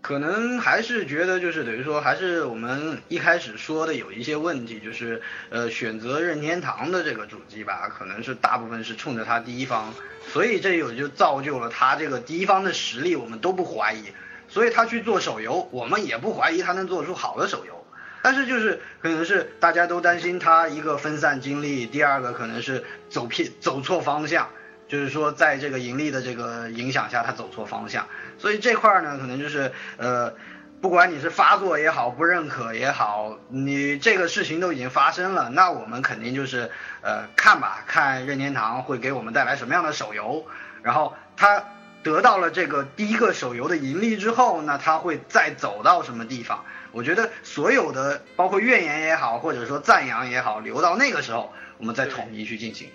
可能还是觉得就是等于说，还是我们一开始说的有一些问题，就是呃选择任天堂的这个主机吧，可能是大部分是冲着它第一方，所以这有就造就了他这个第一方的实力，我们都不怀疑。所以他去做手游，我们也不怀疑他能做出好的手游。但是就是可能是大家都担心他一个分散精力，第二个可能是走偏走错方向，就是说在这个盈利的这个影响下，他走错方向。所以这块呢，可能就是呃，不管你是发作也好，不认可也好，你这个事情都已经发生了，那我们肯定就是呃看吧，看任天堂会给我们带来什么样的手游，然后他得到了这个第一个手游的盈利之后，那他会再走到什么地方？我觉得所有的包括怨言也好，或者说赞扬也好，留到那个时候，我们再统一去进行。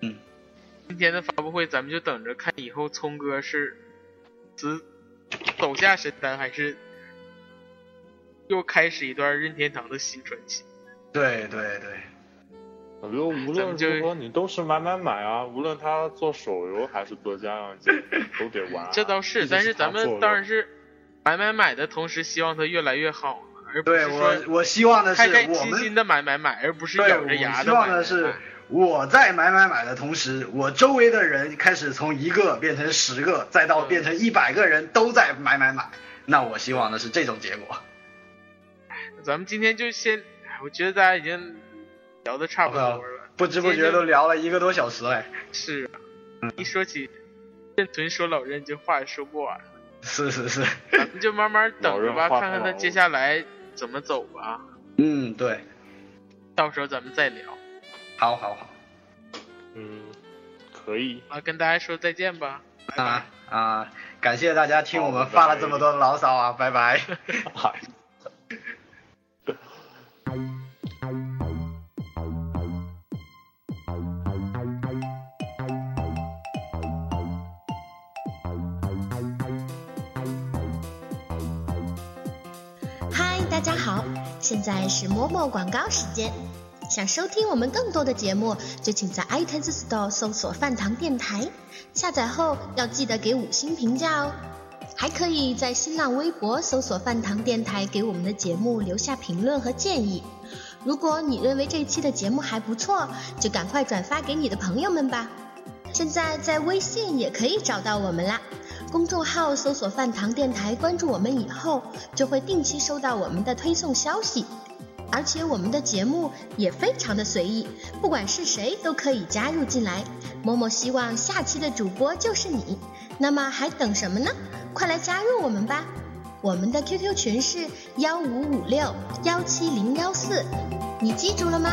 嗯，今天的发布会，咱们就等着看以后聪哥是，只走下神坛，还是又开始一段任天堂的新传奇。对对对，我觉得无论如何你都是买买买啊，无论他做手游还是做家用机，都得玩。[laughs] 这倒是，但是咱们当然是。买买买的同时，希望它越来越好，而不是说我希望的是开开心心的买买买，而不是咬着牙的希望的是我在买买买的同时，我周围的人开始从一个变成十个，再到变成一百个人都在买买买。那我希望的是这种结果。咱们今天就先，我觉得大家已经聊的差不多了，不知不觉都聊了一个多小时了。是，啊一说起任存说老任，就话说不完。是是是，咱们就慢慢等着吧，看看他接下来怎么走吧。嗯，对，到时候咱们再聊。好，好，好。嗯，可以。啊，跟大家说再见吧。啊啊！感谢大家听我们发了这么多牢骚啊，拜拜。[laughs] [laughs] 现在是某某广告时间。想收听我们更多的节目，就请在 iTunes Store 搜索“饭堂电台”，下载后要记得给五星评价哦。还可以在新浪微博搜索“饭堂电台”，给我们的节目留下评论和建议。如果你认为这期的节目还不错，就赶快转发给你的朋友们吧。现在在微信也可以找到我们啦。公众号搜索“饭堂电台”，关注我们以后，就会定期收到我们的推送消息。而且我们的节目也非常的随意，不管是谁都可以加入进来。某某希望下期的主播就是你，那么还等什么呢？快来加入我们吧！我们的 QQ 群是幺五五六幺七零幺四，你记住了吗？